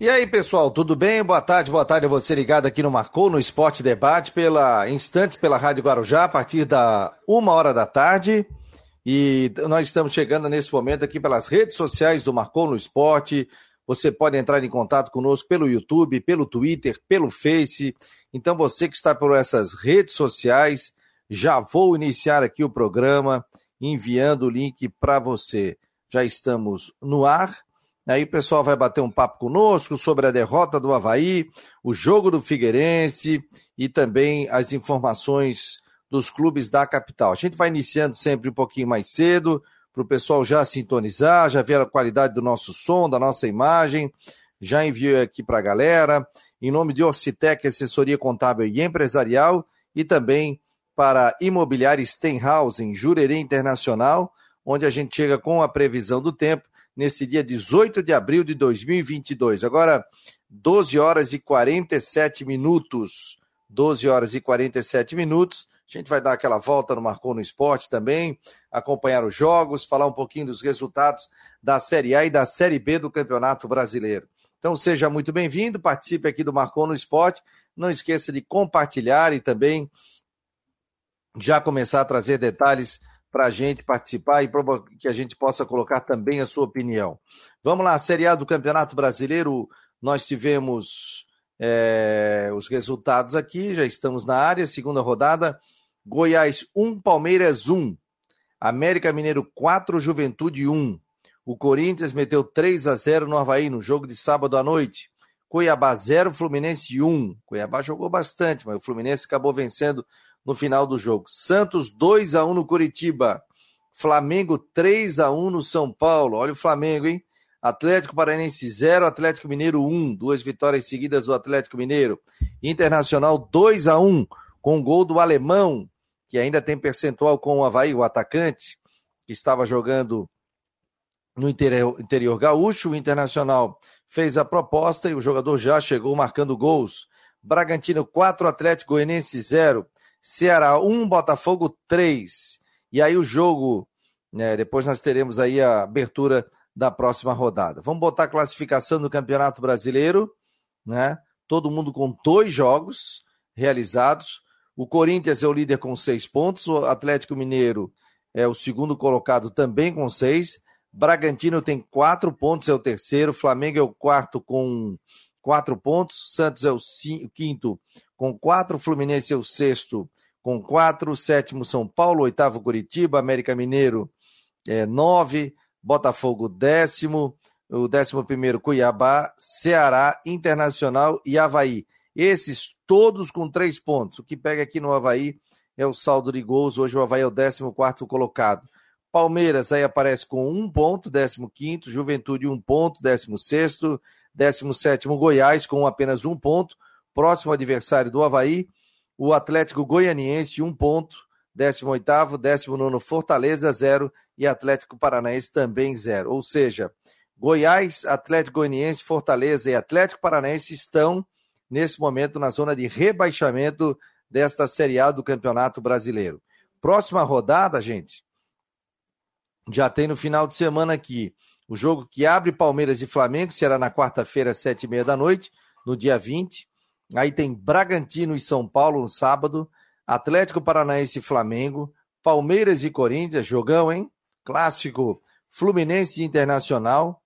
E aí, pessoal, tudo bem? Boa tarde, boa tarde a você ligado aqui no Marcou, no Esporte Debate, pela Instantes, pela Rádio Guarujá, a partir da uma hora da tarde. E nós estamos chegando nesse momento aqui pelas redes sociais do Marcou no Esporte. Você pode entrar em contato conosco pelo YouTube, pelo Twitter, pelo Face. Então, você que está por essas redes sociais, já vou iniciar aqui o programa enviando o link para você. Já estamos no ar Aí o pessoal vai bater um papo conosco sobre a derrota do Havaí, o jogo do Figueirense e também as informações dos clubes da capital. A gente vai iniciando sempre um pouquinho mais cedo, para o pessoal já sintonizar, já ver a qualidade do nosso som, da nossa imagem. Já enviei aqui para a galera, em nome de Orcitec, assessoria contábil e empresarial, e também para Imobiliária Stenhouse, Jurerê Internacional, onde a gente chega com a previsão do tempo nesse dia 18 de abril de 2022. Agora, 12 horas e 47 minutos. 12 horas e 47 minutos. A gente vai dar aquela volta no Marcou no Esporte também, acompanhar os jogos, falar um pouquinho dos resultados da Série A e da Série B do Campeonato Brasileiro. Então seja muito bem-vindo, participe aqui do Marcou no Esporte. Não esqueça de compartilhar e também já começar a trazer detalhes para a gente participar e que a gente possa colocar também a sua opinião. Vamos lá, Série A do Campeonato Brasileiro, nós tivemos é, os resultados aqui, já estamos na área, segunda rodada, Goiás 1, Palmeiras 1, América Mineiro 4, Juventude 1, o Corinthians meteu 3 a 0 no Havaí no jogo de sábado à noite, Cuiabá 0, Fluminense 1, Cuiabá jogou bastante, mas o Fluminense acabou vencendo no final do jogo. Santos 2 a 1 no Curitiba. Flamengo 3 a 1 no São Paulo. Olha o Flamengo, hein? Atlético Paranaense 0, Atlético Mineiro 1, duas vitórias seguidas do Atlético Mineiro. Internacional 2 a 1 com gol do alemão, que ainda tem percentual com o Havaí, o atacante, que estava jogando no interior, interior gaúcho. O Internacional fez a proposta e o jogador já chegou marcando gols. Bragantino 4, Atlético Goianiense 0. Ceará 1, Botafogo 3. E aí o jogo, né, depois nós teremos aí a abertura da próxima rodada. Vamos botar a classificação do Campeonato Brasileiro, né? Todo mundo com dois jogos realizados. O Corinthians é o líder com seis pontos, o Atlético Mineiro é o segundo colocado também com seis. Bragantino tem quatro pontos, é o terceiro. Flamengo é o quarto com quatro pontos. Santos é o quinto com quatro, Fluminense é o sexto com quatro, sétimo São Paulo, oitavo Curitiba, América Mineiro é, nove, Botafogo décimo, o décimo primeiro Cuiabá, Ceará, Internacional e Havaí. Esses todos com três pontos. O que pega aqui no Havaí é o saldo de gols. Hoje o Havaí é o 14 colocado. Palmeiras aí aparece com um ponto, 15, Juventude um ponto, 16, 17 Goiás com apenas um ponto, próximo adversário do Havaí, o Atlético Goianiense, um ponto, 18º, 19 Fortaleza, zero, e Atlético Paranaense também zero. Ou seja, Goiás, Atlético Goianiense, Fortaleza e Atlético Paranaense estão, nesse momento, na zona de rebaixamento desta Série A do Campeonato Brasileiro. Próxima rodada, gente, já tem no final de semana aqui o jogo que abre Palmeiras e Flamengo, será na quarta-feira, sete e meia da noite, no dia 20. Aí tem Bragantino e São Paulo no sábado, Atlético Paranaense e Flamengo, Palmeiras e Corinthians, jogão, hein? Clássico Fluminense e Internacional,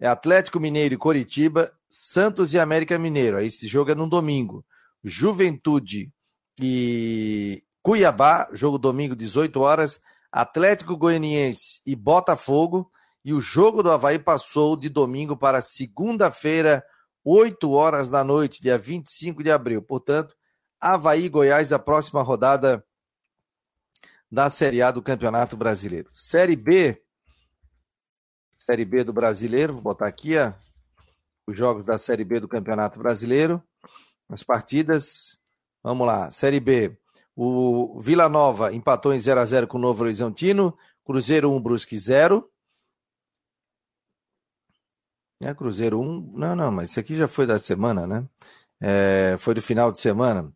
é Atlético Mineiro e Coritiba, Santos e América Mineiro. Aí esse jogo é no domingo. Juventude e Cuiabá, jogo domingo, 18 horas. Atlético Goianiense e Botafogo. E o jogo do Havaí passou de domingo para segunda-feira, 8 horas da noite, dia 25 de abril. Portanto, Havaí Goiás, a próxima rodada da Série A do Campeonato Brasileiro. Série B, Série B do Brasileiro, vou botar aqui ó, os jogos da Série B do Campeonato Brasileiro, as partidas. Vamos lá, Série B. O Vila Nova empatou em 0 a 0 com o Novo Horizontino, Cruzeiro 1, Brusque 0. É, Cruzeiro 1. Não, não, mas isso aqui já foi da semana, né? É, foi do final de semana.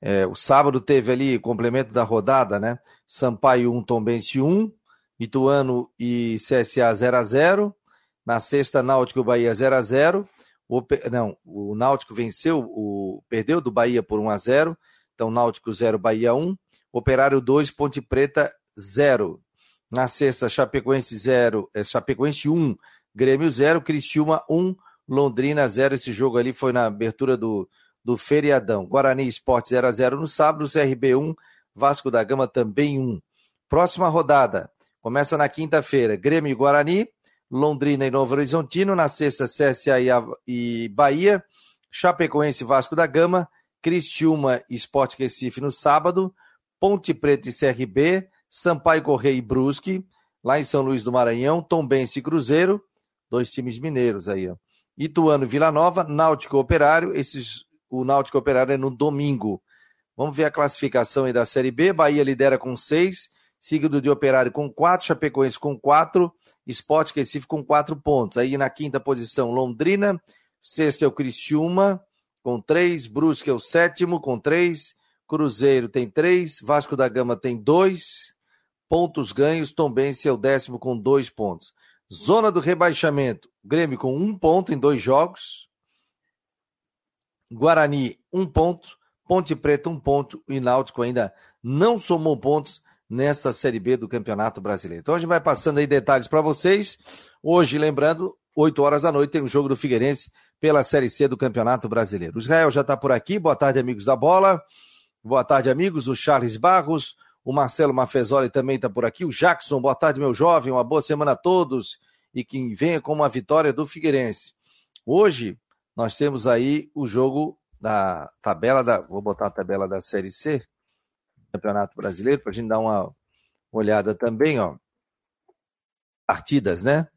É, o sábado teve ali complemento da rodada, né? Sampaio 1, Tombense 1, Ituano e CSA 0 a 0 Na sexta, Náutico Bahia 0 a 0 O, não, o Náutico venceu, o, perdeu do Bahia por 1 a 0 Então, Náutico 0, Bahia 1. Operário 2, Ponte Preta 0. Na sexta, Chapecoense 0, é, Chapecoense 1, Grêmio 0, Cristiúma 1, Londrina 0. Esse jogo ali foi na abertura do, do feriadão. Guarani Esporte 0 a 0 no sábado, CRB 1, Vasco da Gama também 1. Próxima rodada, começa na quinta-feira, Grêmio e Guarani, Londrina e Novo Horizontino, na sexta, CSA e Bahia, Chapecoense e Vasco da Gama, Cristiúma e Sport Recife no sábado, Ponte Preta e CRB, Sampaio Correia e Brusque, lá em São Luís do Maranhão, Tombense e Cruzeiro, dois times mineiros aí, ó. Ituano Vila Nova, Náutico Operário, esses, o Náutico Operário é no domingo. Vamos ver a classificação aí da Série B, Bahia lidera com seis, seguido de Operário com quatro, Chapecoense com quatro, Sport Recife com quatro pontos. Aí na quinta posição, Londrina. Sexto é o Criciúma, com três. Brusque é o sétimo, com três. Cruzeiro tem três. Vasco da Gama tem dois pontos ganhos. Tombense é o décimo, com dois pontos. Zona do rebaixamento, Grêmio com um ponto em dois jogos. Guarani, um ponto. Ponte Preta, um ponto. E Náutico ainda não somou pontos nessa Série B do Campeonato Brasileiro. Então a gente vai passando aí detalhes para vocês. Hoje, lembrando, 8 horas da noite tem o um jogo do Figueirense pela Série C do Campeonato Brasileiro. O Israel já está por aqui. Boa tarde, amigos da bola. Boa tarde, amigos. O Charles Barros, o Marcelo Mafezoli também está por aqui. O Jackson, boa tarde, meu jovem. Uma boa semana a todos e que venha com uma vitória do Figueirense. Hoje nós temos aí o jogo da tabela da. Vou botar a tabela da Série C. Campeonato Brasileiro, para a gente dar uma olhada também, ó. Partidas, né?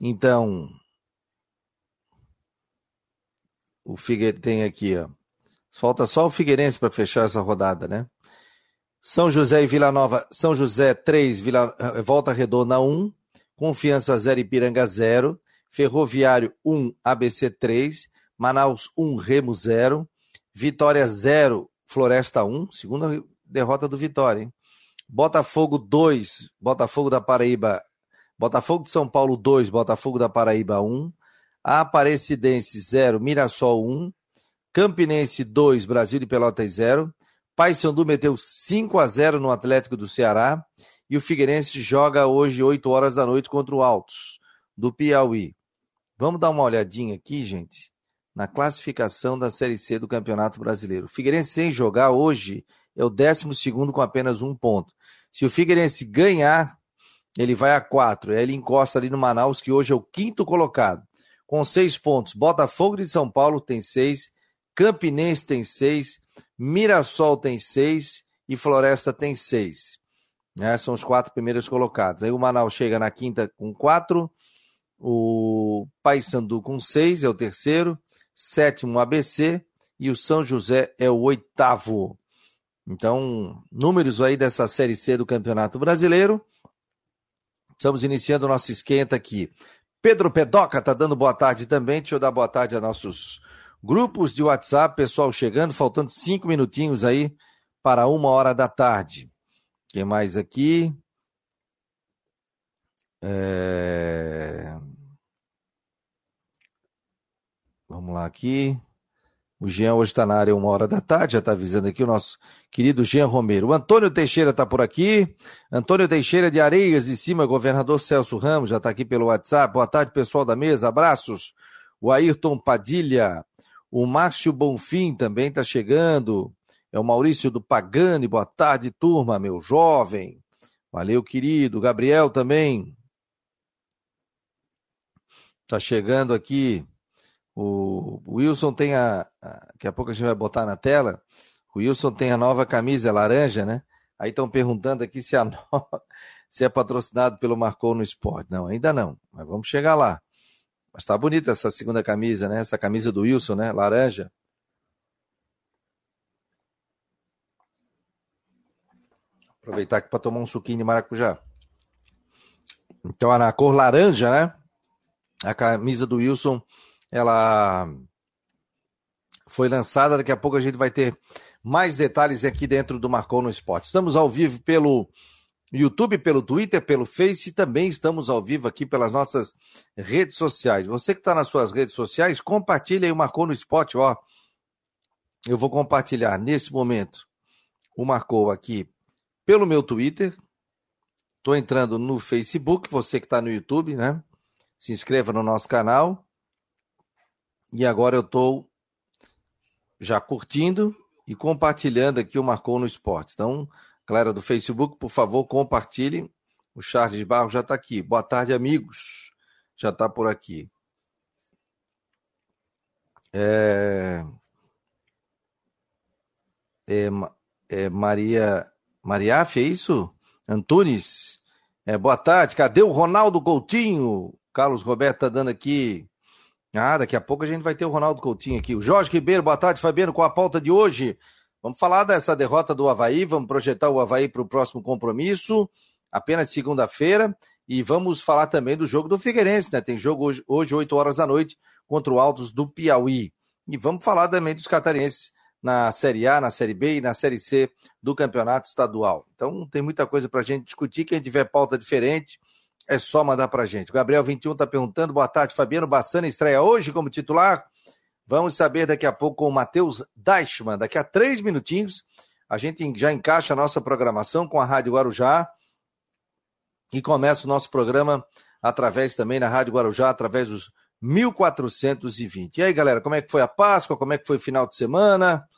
Então, o Figueirense tem aqui, ó. Falta só o Figueirense para fechar essa rodada, né? São José e Vila Nova, São José 3, Vila, eh, Volta Redonda 1, Confiança 0, Ipiranga 0, Ferroviário 1, ABC 3, Manaus 1, Remo 0, Vitória 0, Floresta 1, segunda derrota do Vitória, hein? Botafogo 2, Botafogo da Paraíba, Botafogo de São Paulo 2, Botafogo da Paraíba 1, Aparecidense 0, Mirassol 1, Campinense 2, Brasil de Pelotas 0, Paysandu meteu 5 a 0 no Atlético do Ceará e o Figueirense joga hoje 8 horas da noite contra o Altos do Piauí. Vamos dar uma olhadinha aqui, gente, na classificação da Série C do Campeonato Brasileiro. O Figueirense sem jogar hoje é o 12 com apenas um ponto. Se o Figueirense ganhar, ele vai a quatro. Ele encosta ali no Manaus, que hoje é o quinto colocado, com seis pontos. Botafogo de São Paulo tem seis, Campinense tem seis, Mirassol tem seis e Floresta tem seis. É, são os quatro primeiros colocados. Aí o Manaus chega na quinta com quatro, o Paysandu com seis, é o terceiro, sétimo ABC e o São José é o oitavo. Então, números aí dessa Série C do Campeonato Brasileiro. Estamos iniciando o nosso esquenta aqui. Pedro Pedoca está dando boa tarde também. Deixa eu dar boa tarde a nossos grupos de WhatsApp, pessoal chegando, faltando cinco minutinhos aí para uma hora da tarde. Quem mais aqui? É... Vamos lá aqui. O Jean hoje está na área uma hora da tarde, já está avisando aqui o nosso querido Jean Romero. O Antônio Teixeira está por aqui. Antônio Teixeira de Areias de Cima, governador Celso Ramos, já está aqui pelo WhatsApp. Boa tarde, pessoal da mesa, abraços. O Ayrton Padilha, o Márcio Bonfim também está chegando. É o Maurício do Pagani, boa tarde, turma, meu jovem. Valeu, querido. Gabriel também. Está chegando aqui. O Wilson tem a. Daqui a pouco a gente vai botar na tela. O Wilson tem a nova camisa laranja, né? Aí estão perguntando aqui se, a no... se é patrocinado pelo Marcou no Esporte. Não, ainda não. Mas vamos chegar lá. Mas tá bonita essa segunda camisa, né? Essa camisa do Wilson, né? Laranja. Aproveitar aqui para tomar um suquinho de maracujá. Então, na cor laranja, né? A camisa do Wilson ela foi lançada. Daqui a pouco a gente vai ter mais detalhes aqui dentro do Marcou no Esporte. Estamos ao vivo pelo YouTube, pelo Twitter, pelo Face também estamos ao vivo aqui pelas nossas redes sociais. Você que está nas suas redes sociais, compartilha o Marcou no Esporte, ó. Eu vou compartilhar nesse momento o Marcou aqui pelo meu Twitter. Estou entrando no Facebook, você que está no YouTube, né? Se inscreva no nosso canal. E agora eu estou já curtindo e compartilhando aqui o Marcou no Esporte. Então, galera do Facebook, por favor, compartilhem. O Charles Barro já está aqui. Boa tarde, amigos. Já está por aqui. É... É, é Maria Mariaf, é isso? Antunes. É, boa tarde. Cadê o Ronaldo Coutinho? Carlos Roberto está dando aqui ah, daqui a pouco a gente vai ter o Ronaldo Coutinho aqui. O Jorge Ribeiro, boa tarde, Fabiano, com a pauta de hoje. Vamos falar dessa derrota do Havaí, vamos projetar o Havaí para o próximo compromisso, apenas segunda-feira, e vamos falar também do jogo do Figueirense, né? Tem jogo hoje, hoje 8 horas da noite, contra o Altos do Piauí. E vamos falar também dos catarenses na Série A, na Série B e na Série C do Campeonato Estadual. Então tem muita coisa para a gente discutir. Quem tiver pauta diferente, é só mandar para gente. O Gabriel 21 está perguntando: boa tarde, Fabiano Bassana estreia hoje como titular? Vamos saber daqui a pouco com o Matheus Deichmann. Daqui a três minutinhos, a gente já encaixa a nossa programação com a Rádio Guarujá e começa o nosso programa através também na Rádio Guarujá, através dos 1420. E aí, galera, como é que foi a Páscoa? Como é que foi o final de semana?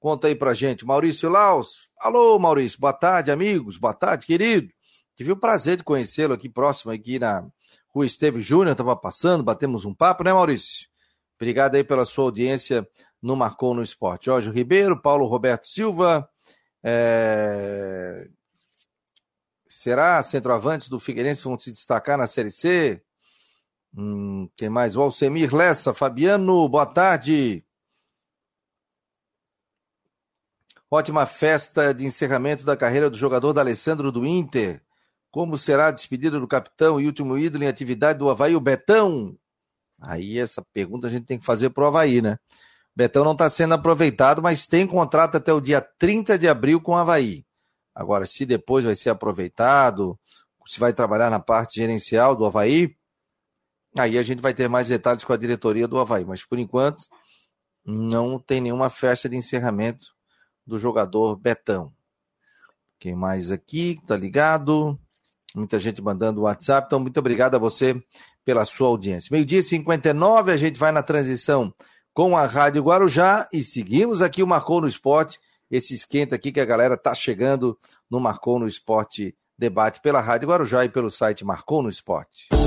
Conta aí pra gente. Maurício Laus. Alô, Maurício. Boa tarde, amigos. Boa tarde, querido. Tive o prazer de conhecê-lo aqui próximo, aqui na Rua Esteve Júnior, estava passando, batemos um papo, né, Maurício? Obrigado aí pela sua audiência no Marcou no Esporte. Jorge Ribeiro, Paulo Roberto Silva, é... será centroavantes do Figueirense vão se destacar na Série C? Hum, quem mais? O Alcemir Lessa, Fabiano, boa tarde. Ótima festa de encerramento da carreira do jogador da Alessandro do Inter. Como será a despedida do capitão e último ídolo em atividade do Havaí, o Betão? Aí essa pergunta a gente tem que fazer para o Havaí, né? Betão não está sendo aproveitado, mas tem contrato até o dia 30 de abril com o Havaí. Agora, se depois vai ser aproveitado, se vai trabalhar na parte gerencial do Havaí, aí a gente vai ter mais detalhes com a diretoria do Havaí. Mas por enquanto, não tem nenhuma festa de encerramento do jogador Betão. Quem mais aqui? Tá ligado? muita gente mandando WhatsApp. Então, muito obrigado a você pela sua audiência. Meio-dia 59, a gente vai na transição com a Rádio Guarujá e seguimos aqui o Marcou no Esporte, esse esquenta aqui que a galera tá chegando no Marcou no Esporte Debate pela Rádio Guarujá e pelo site Marcou no Esporte.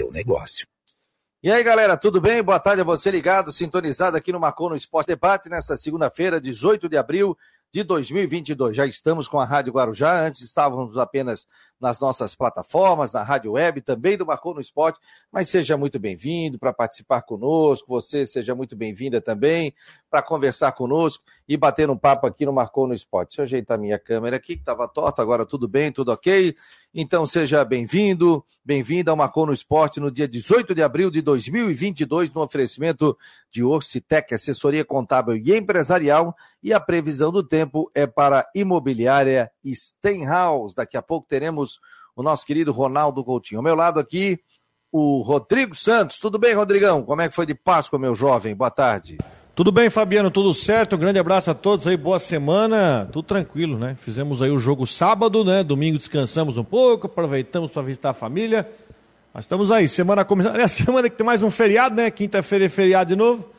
seu negócio. E aí, galera, tudo bem? Boa tarde a você ligado, sintonizado aqui no Marcou no Esporte Debate, nesta segunda-feira, 18 de abril de 2022. Já estamos com a Rádio Guarujá, antes estávamos apenas nas nossas plataformas, na Rádio Web, também do Marcou no Esporte, mas seja muito bem-vindo para participar conosco, você seja muito bem-vinda também para conversar conosco e bater um papo aqui no Marcou no Esporte. Deixa eu ajeitar minha câmera aqui, que estava torta, agora tudo bem, tudo ok? Então seja bem-vindo, bem-vinda ao Marcou no Esporte no dia 18 de abril de 2022, no oferecimento de Orcitec, assessoria contábil e empresarial, e a previsão do tempo é para imobiliária Stenhouse. Daqui a pouco teremos o nosso querido Ronaldo Coutinho. Ao meu lado aqui, o Rodrigo Santos. Tudo bem, Rodrigão? Como é que foi de Páscoa, meu jovem? Boa tarde. Tudo bem, Fabiano, tudo certo? Grande abraço a todos aí, boa semana, tudo tranquilo, né? Fizemos aí o jogo sábado, né? Domingo descansamos um pouco, aproveitamos para visitar a família. Mas estamos aí, semana começando. É a semana que tem mais um feriado, né? Quinta-feira é feriado de novo.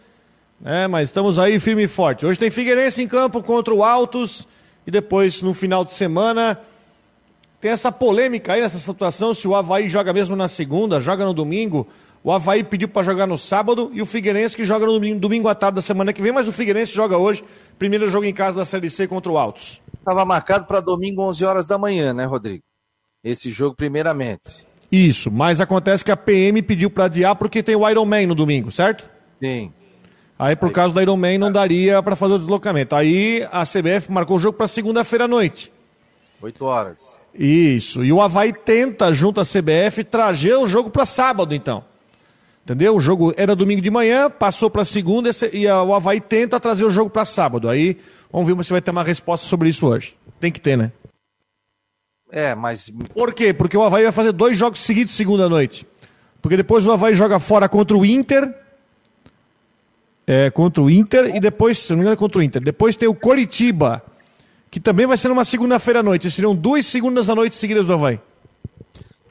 né? mas estamos aí firme e forte. Hoje tem Figueirense em campo contra o Altos. E depois, no final de semana, tem essa polêmica aí nessa situação: se o Havaí joga mesmo na segunda, joga no domingo. O Havaí pediu para jogar no sábado e o Figueirense que joga no domingo, domingo à tarde da semana que vem, mas o Figueirense joga hoje, primeiro jogo em casa da Série C contra o Altos. Estava marcado para domingo, 11 horas da manhã, né, Rodrigo? Esse jogo, primeiramente. Isso, mas acontece que a PM pediu para adiar porque tem o Iron Man no domingo, certo? Sim. Aí, por Aí. causa do Iron Man, não daria para fazer o deslocamento. Aí a CBF marcou o jogo para segunda-feira à noite. 8 horas. Isso. E o Havaí tenta, junto à CBF, trazer o jogo para sábado, então. Entendeu? O jogo era domingo de manhã, passou para segunda e o Havaí tenta trazer o jogo para sábado. Aí vamos ver se vai ter uma resposta sobre isso hoje. Tem que ter, né? É, mas. Por quê? Porque o Havaí vai fazer dois jogos seguidos segunda noite. Porque depois o Havaí joga fora contra o Inter. É, contra o Inter e depois, se não me engano, é contra o Inter. Depois tem o Coritiba, que também vai ser numa segunda-feira à noite. Seriam duas segundas à noite seguidas do Havaí.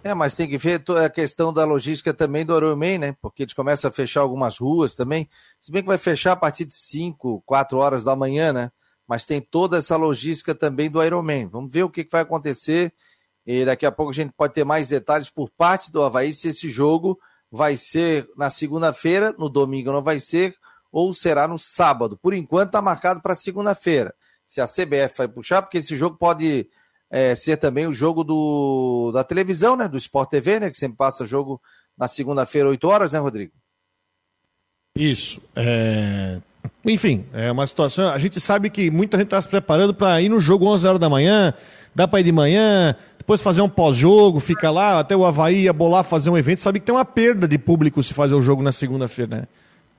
É, mas tem que ver a questão da logística também do Ironman, né? Porque eles começam a fechar algumas ruas também. Se bem que vai fechar a partir de 5, 4 horas da manhã, né? Mas tem toda essa logística também do Ironman. Vamos ver o que, vai acontecer. E daqui a pouco a gente pode ter mais detalhes por parte do Havaí se esse jogo vai ser na segunda-feira, no domingo não vai ser, ou será no sábado. Por enquanto está marcado para segunda-feira. Se a CBF vai puxar, porque esse jogo pode é, ser também o jogo do, da televisão, né? Do Sport TV, né? Que sempre passa jogo na segunda-feira, 8 horas, né, Rodrigo? Isso. É... Enfim, é uma situação. A gente sabe que muita gente está se preparando para ir no jogo 11 horas da manhã, dá para ir de manhã, depois fazer um pós-jogo, fica lá, até o Havaí ia bolar fazer um evento. Sabe que tem uma perda de público se fazer o jogo na segunda-feira, né?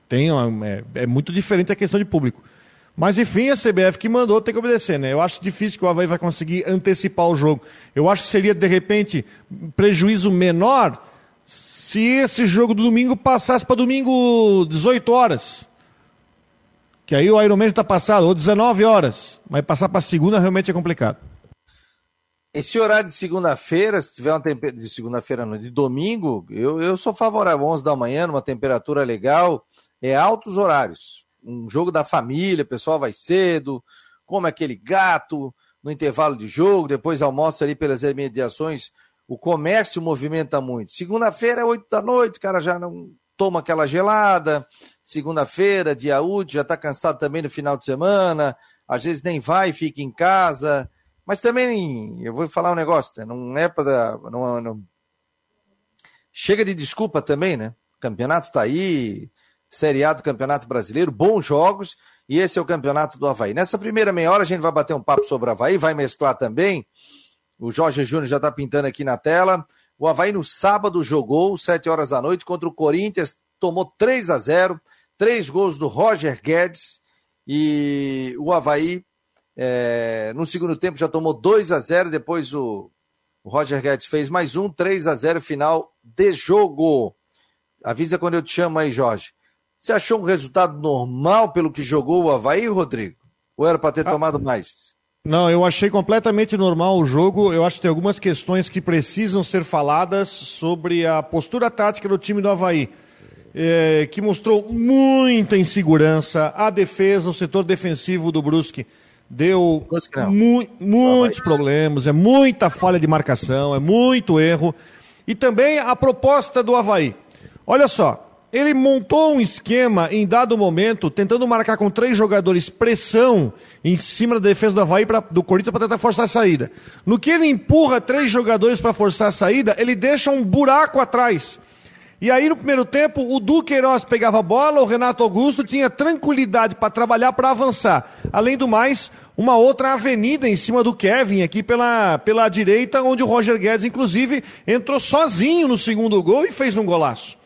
Tem uma, é, é muito diferente a questão de público. Mas enfim, a CBF que mandou tem que obedecer, né? Eu acho difícil que o Havaí vai conseguir antecipar o jogo. Eu acho que seria, de repente, prejuízo menor se esse jogo do domingo passasse para domingo 18 horas. Que aí o Ironman está passado, ou 19 horas. Mas passar para segunda realmente é complicado. Esse horário de segunda-feira, se tiver uma temperatura de segunda-feira, não, de domingo, eu, eu sou favorável, 11 da manhã, numa temperatura legal, é altos horários um jogo da família, o pessoal vai cedo, come aquele gato no intervalo de jogo, depois almoça ali pelas imediações. O comércio movimenta muito. Segunda-feira é oito da noite, o cara já não toma aquela gelada. Segunda-feira, dia útil, já está cansado também no final de semana. Às vezes nem vai, fica em casa. Mas também, eu vou falar um negócio, né? não é para. Não, não... Chega de desculpa também, né? campeonato está aí, Série A do Campeonato Brasileiro, bons jogos, e esse é o campeonato do Havaí. Nessa primeira meia hora a gente vai bater um papo sobre o Havaí, vai mesclar também. O Jorge Júnior já está pintando aqui na tela. O Havaí no sábado jogou, 7 horas da noite, contra o Corinthians, tomou 3 a 0 três gols do Roger Guedes, e o Havaí é, no segundo tempo já tomou 2 a 0 depois o, o Roger Guedes fez mais um, 3 a 0 final de jogo. Avisa quando eu te chamo aí, Jorge. Você achou um resultado normal pelo que jogou o Havaí, Rodrigo? Ou era para ter ah, tomado mais? Não, eu achei completamente normal o jogo. Eu acho que tem algumas questões que precisam ser faladas sobre a postura tática do time do Havaí. É, que mostrou muita insegurança. A defesa, o setor defensivo do Brusque deu mu muitos problemas, é muita falha de marcação, é muito erro. E também a proposta do Havaí. Olha só, ele montou um esquema em dado momento, tentando marcar com três jogadores pressão em cima da defesa do Havaí pra, do Corinthians para tentar forçar a saída. No que ele empurra três jogadores para forçar a saída, ele deixa um buraco atrás. E aí, no primeiro tempo, o Duqueiroz pegava a bola, o Renato Augusto tinha tranquilidade para trabalhar, para avançar. Além do mais, uma outra avenida em cima do Kevin, aqui pela, pela direita, onde o Roger Guedes, inclusive, entrou sozinho no segundo gol e fez um golaço.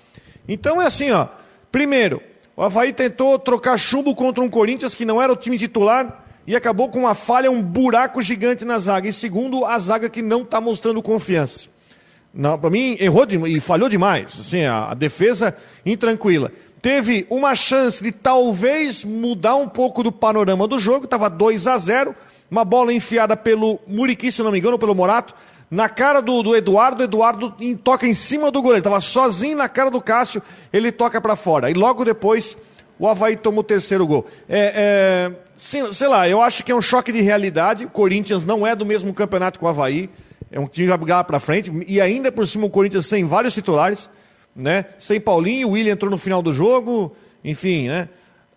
Então é assim, ó. Primeiro, o Havaí tentou trocar chumbo contra um Corinthians que não era o time titular e acabou com uma falha, um buraco gigante na zaga. E segundo, a zaga que não está mostrando confiança. Para mim, errou de, e falhou demais. Assim, a, a defesa intranquila. Teve uma chance de talvez mudar um pouco do panorama do jogo. Estava 2 a 0 Uma bola enfiada pelo Muriqui, se não me engano, pelo Morato na cara do, do Eduardo, Eduardo em, toca em cima do goleiro, estava sozinho na cara do Cássio, ele toca para fora. E logo depois o Havaí toma o terceiro gol. É, é, sei, sei, lá, eu acho que é um choque de realidade. O Corinthians não é do mesmo campeonato que o Havaí, é um time que vai para frente, e ainda por cima o Corinthians sem vários titulares, né? Sem Paulinho, o William entrou no final do jogo, enfim, né?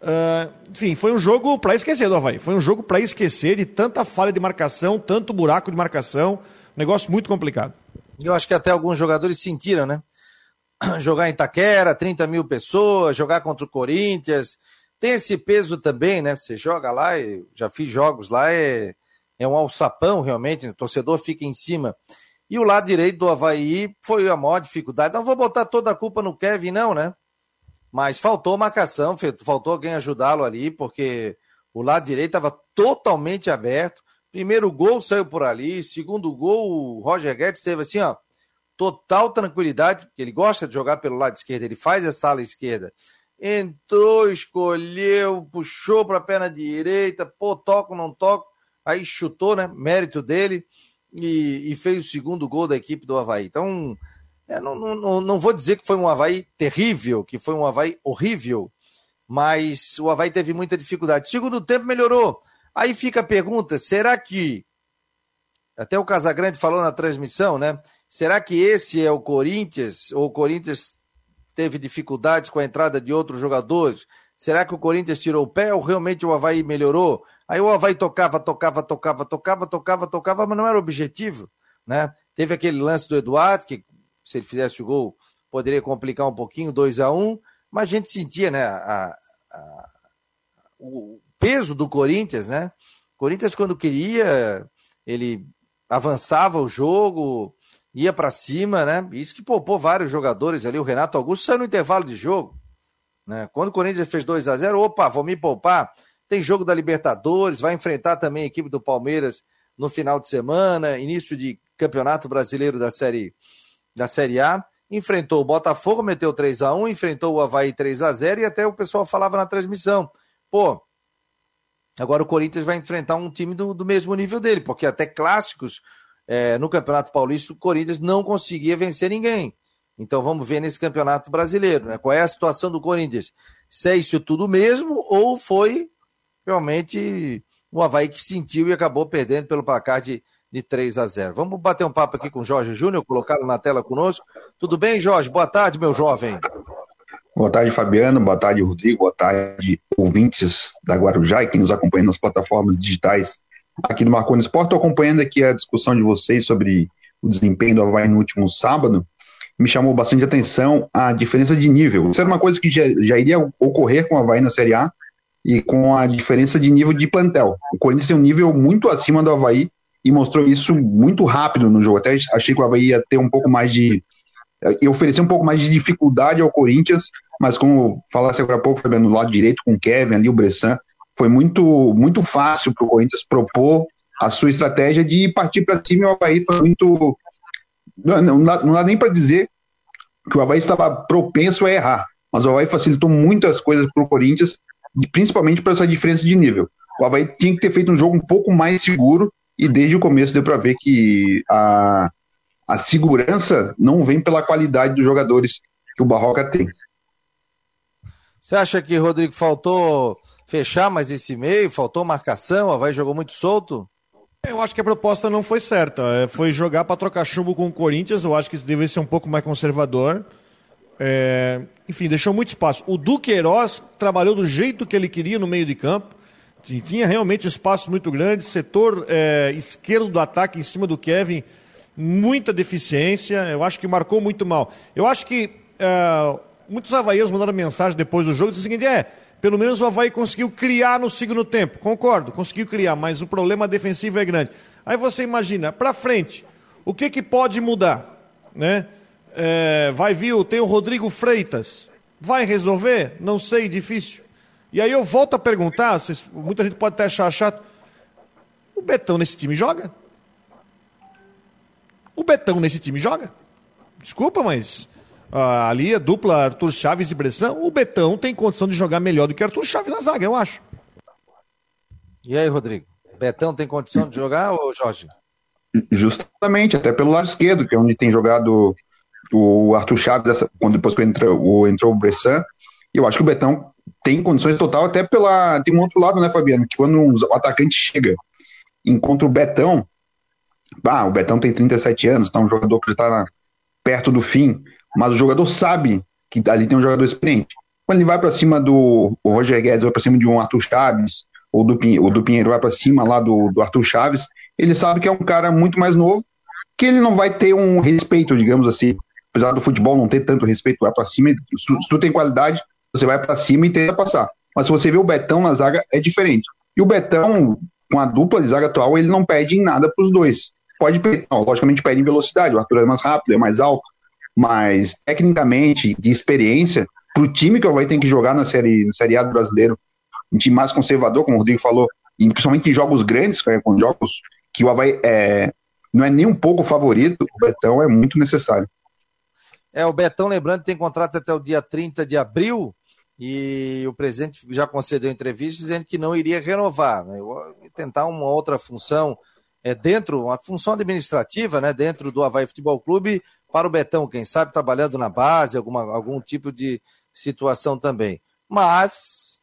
Uh, enfim, foi um jogo para esquecer do Havaí. Foi um jogo para esquecer de tanta falha de marcação, tanto buraco de marcação. Negócio muito complicado. Eu acho que até alguns jogadores sentiram, né? Jogar em Itaquera, 30 mil pessoas, jogar contra o Corinthians. Tem esse peso também, né? Você joga lá, e já fiz jogos lá, é, é um alçapão realmente, o torcedor fica em cima. E o lado direito do Havaí foi a maior dificuldade. Não vou botar toda a culpa no Kevin, não, né? Mas faltou marcação, faltou alguém ajudá-lo ali, porque o lado direito estava totalmente aberto. Primeiro gol saiu por ali, segundo gol, o Roger Guedes teve assim, ó, total tranquilidade, porque ele gosta de jogar pelo lado esquerdo, ele faz essa ala esquerda. Entrou, escolheu, puxou para a perna direita, pô, toco, não toco, aí chutou, né? Mérito dele e, e fez o segundo gol da equipe do Havaí. Então, é, não, não, não vou dizer que foi um Havaí terrível, que foi um Havaí horrível, mas o Havaí teve muita dificuldade. Segundo tempo melhorou. Aí fica a pergunta: será que. Até o Casagrande falou na transmissão, né? Será que esse é o Corinthians? Ou o Corinthians teve dificuldades com a entrada de outros jogadores? Será que o Corinthians tirou o pé ou realmente o Havaí melhorou? Aí o Havaí tocava, tocava, tocava, tocava, tocava, tocava, mas não era objetivo, né? Teve aquele lance do Eduardo, que se ele fizesse o gol poderia complicar um pouquinho, 2 a 1 um, mas a gente sentia, né, a, a, o, peso do Corinthians, né? O Corinthians, quando queria, ele avançava o jogo, ia para cima, né? Isso que poupou vários jogadores ali. O Renato Augusto saiu no intervalo de jogo. Né? Quando o Corinthians fez 2 a 0 opa, vou me poupar. Tem jogo da Libertadores, vai enfrentar também a equipe do Palmeiras no final de semana, início de Campeonato Brasileiro da Série, da série A. Enfrentou o Botafogo, meteu 3 a 1 enfrentou o Havaí 3 a 0 e até o pessoal falava na transmissão. Pô, Agora o Corinthians vai enfrentar um time do, do mesmo nível dele, porque até clássicos é, no Campeonato Paulista o Corinthians não conseguia vencer ninguém. Então vamos ver nesse Campeonato Brasileiro, né? Qual é a situação do Corinthians? Se é isso tudo mesmo ou foi realmente o Havaí que sentiu e acabou perdendo pelo placar de, de 3 a 0. Vamos bater um papo aqui com o Jorge Júnior, colocá-lo na tela conosco. Tudo bem, Jorge? Boa tarde, meu jovem. Boa tarde, Fabiano. Boa tarde, Rodrigo. Boa tarde, ouvintes da Guarujá e quem nos acompanha nas plataformas digitais aqui do Marconi Esporte. Estou acompanhando aqui a discussão de vocês sobre o desempenho do Havaí no último sábado. me chamou bastante atenção a diferença de nível. Isso era uma coisa que já, já iria ocorrer com o Havaí na Série A e com a diferença de nível de plantel. O Corinthians tem um nível muito acima do Havaí e mostrou isso muito rápido no jogo. Até achei que o Havaí ia ter um pouco mais de. Ia oferecer um pouco mais de dificuldade ao Corinthians, mas como falasse agora há pouco, Fabiano, no lado direito com o Kevin ali, o Bressan, foi muito, muito fácil para o Corinthians propor a sua estratégia de partir para cima e o Havaí foi muito. Não, não, dá, não dá nem para dizer que o Havaí estava propenso a errar, mas o Havaí facilitou muitas coisas para o Corinthians, principalmente por essa diferença de nível. O Havaí tinha que ter feito um jogo um pouco mais seguro e desde o começo deu para ver que a, a segurança não vem pela qualidade dos jogadores que o Barroca tem. Você acha que, Rodrigo, faltou fechar mais esse meio? Faltou marcação? O Havaí jogou muito solto? Eu acho que a proposta não foi certa. É, foi jogar para trocar chumbo com o Corinthians. Eu acho que deveria ser um pouco mais conservador. É... Enfim, deixou muito espaço. O Duqueiroz trabalhou do jeito que ele queria no meio de campo. Tinha realmente espaço muito grande. Setor é, esquerdo do ataque em cima do Kevin, muita deficiência. Eu acho que marcou muito mal. Eu acho que é, muitos havaianos mandaram mensagem depois do jogo dizendo o seguinte: é pelo menos o Havaí conseguiu criar no segundo tempo. Concordo, conseguiu criar, mas o problema defensivo é grande. Aí você imagina, para frente, o que, que pode mudar? Né? É, vai vir, tem o Rodrigo Freitas. Vai resolver? Não sei, difícil. E aí eu volto a perguntar, vocês, muita gente pode até achar chato. O Betão nesse time joga? O Betão nesse time joga? Desculpa, mas ah, ali a dupla Arthur Chaves e Bressan, o Betão tem condição de jogar melhor do que Arthur Chaves na zaga, eu acho. E aí, Rodrigo? Betão tem condição de jogar ou Jorge? Justamente, até pelo lado esquerdo, que é onde tem jogado o Arthur Chaves, quando depois que entrou, entrou o Bressan, eu acho que o Betão tem condições total, até pela. Tem um outro lado, né, Fabiano? Que quando o atacante chega, encontra o Betão, ah, o Betão tem 37 anos, tá um jogador que está perto do fim mas o jogador sabe que ali tem um jogador experiente. Quando ele vai para cima do Roger Guedes, vai para cima de um Arthur Chaves, ou do, ou do Pinheiro vai para cima lá do, do Arthur Chaves, ele sabe que é um cara muito mais novo, que ele não vai ter um respeito, digamos assim. Apesar do futebol não ter tanto respeito, vai para cima, se tu, se tu tem qualidade, você vai para cima e tenta passar. Mas se você vê o Betão na zaga, é diferente. E o Betão, com a dupla de zaga atual, ele não pede em nada para os dois. Pode não, logicamente pede em velocidade, o Arthur é mais rápido, é mais alto, mas tecnicamente, de experiência, para o time que o Havaí tem que jogar na série, na série A do brasileiro, um time mais conservador, como o Rodrigo falou, e principalmente em jogos grandes, com jogos que o Havaí é, não é nem um pouco favorito, o Betão é muito necessário. É, o Betão, lembrando, tem contrato até o dia 30 de abril, e o presidente já concedeu entrevista dizendo que não iria renovar, né? tentar uma outra função é dentro, uma função administrativa, né, dentro do Havaí Futebol Clube, para o Betão, quem sabe trabalhando na base, alguma, algum tipo de situação também. Mas,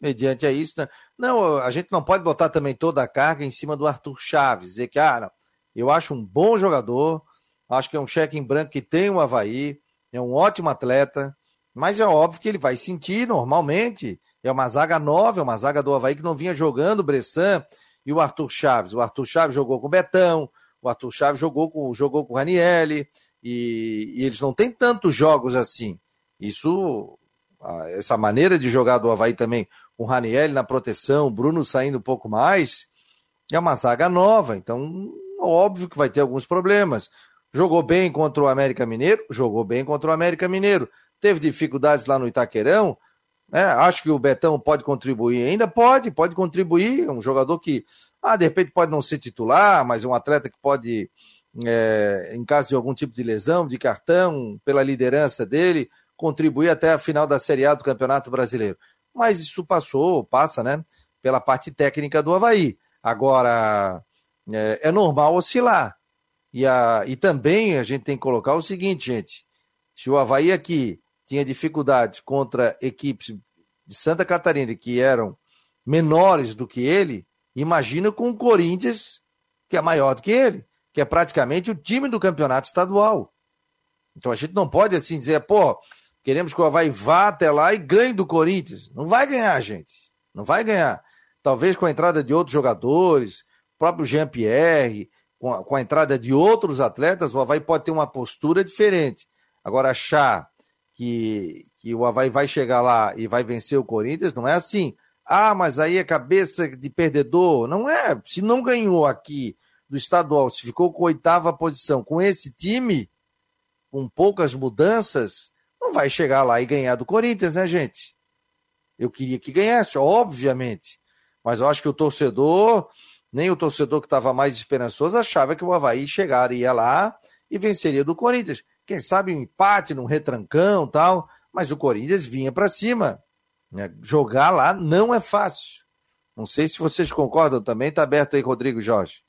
mediante a isso, né? não, a gente não pode botar também toda a carga em cima do Arthur Chaves, dizer que, ah, não, eu acho um bom jogador, acho que é um cheque em branco que tem o Havaí, é um ótimo atleta, mas é óbvio que ele vai sentir normalmente. É uma zaga nova, é uma zaga do Havaí que não vinha jogando Bressan e o Arthur Chaves. O Arthur Chaves jogou com o Betão, o Arthur Chaves jogou com, jogou com o Ranielli, e, e eles não têm tantos jogos assim. Isso, essa maneira de jogar do Havaí também, com o Raniel na proteção, Bruno saindo um pouco mais, é uma zaga nova, então óbvio que vai ter alguns problemas. Jogou bem contra o América Mineiro, jogou bem contra o América Mineiro. Teve dificuldades lá no Itaquerão. Né? Acho que o Betão pode contribuir ainda, pode, pode contribuir. É um jogador que, ah, de repente pode não ser titular, mas é um atleta que pode é, em caso de algum tipo de lesão, de cartão, pela liderança dele, contribuir até a final da Série A do Campeonato Brasileiro. Mas isso passou, passa, né? Pela parte técnica do Havaí. Agora, é, é normal oscilar. E, a, e também a gente tem que colocar o seguinte, gente. Se o Havaí aqui tinha dificuldades contra equipes de Santa Catarina que eram menores do que ele, imagina com o Corinthians, que é maior do que ele que é praticamente o time do campeonato estadual. Então a gente não pode assim dizer, pô, queremos que o Havaí vá até lá e ganhe do Corinthians. Não vai ganhar, gente. Não vai ganhar. Talvez com a entrada de outros jogadores, próprio Jean-Pierre, com, com a, entrada de outros atletas, o Havaí pode ter uma postura diferente. Agora, achar que, que o Havaí vai chegar lá e vai vencer o Corinthians, não é assim. Ah, mas aí é cabeça de perdedor. Não é. Se não ganhou aqui do estadual, se ficou com oitava posição com esse time, com poucas mudanças, não vai chegar lá e ganhar do Corinthians, né, gente? Eu queria que ganhasse, obviamente. Mas eu acho que o torcedor, nem o torcedor que estava mais esperançoso, achava que o Havaí chegaria lá e venceria do Corinthians. Quem sabe um empate num retrancão tal, mas o Corinthians vinha para cima. Né? Jogar lá não é fácil. Não sei se vocês concordam também. Está aberto aí, Rodrigo Jorge.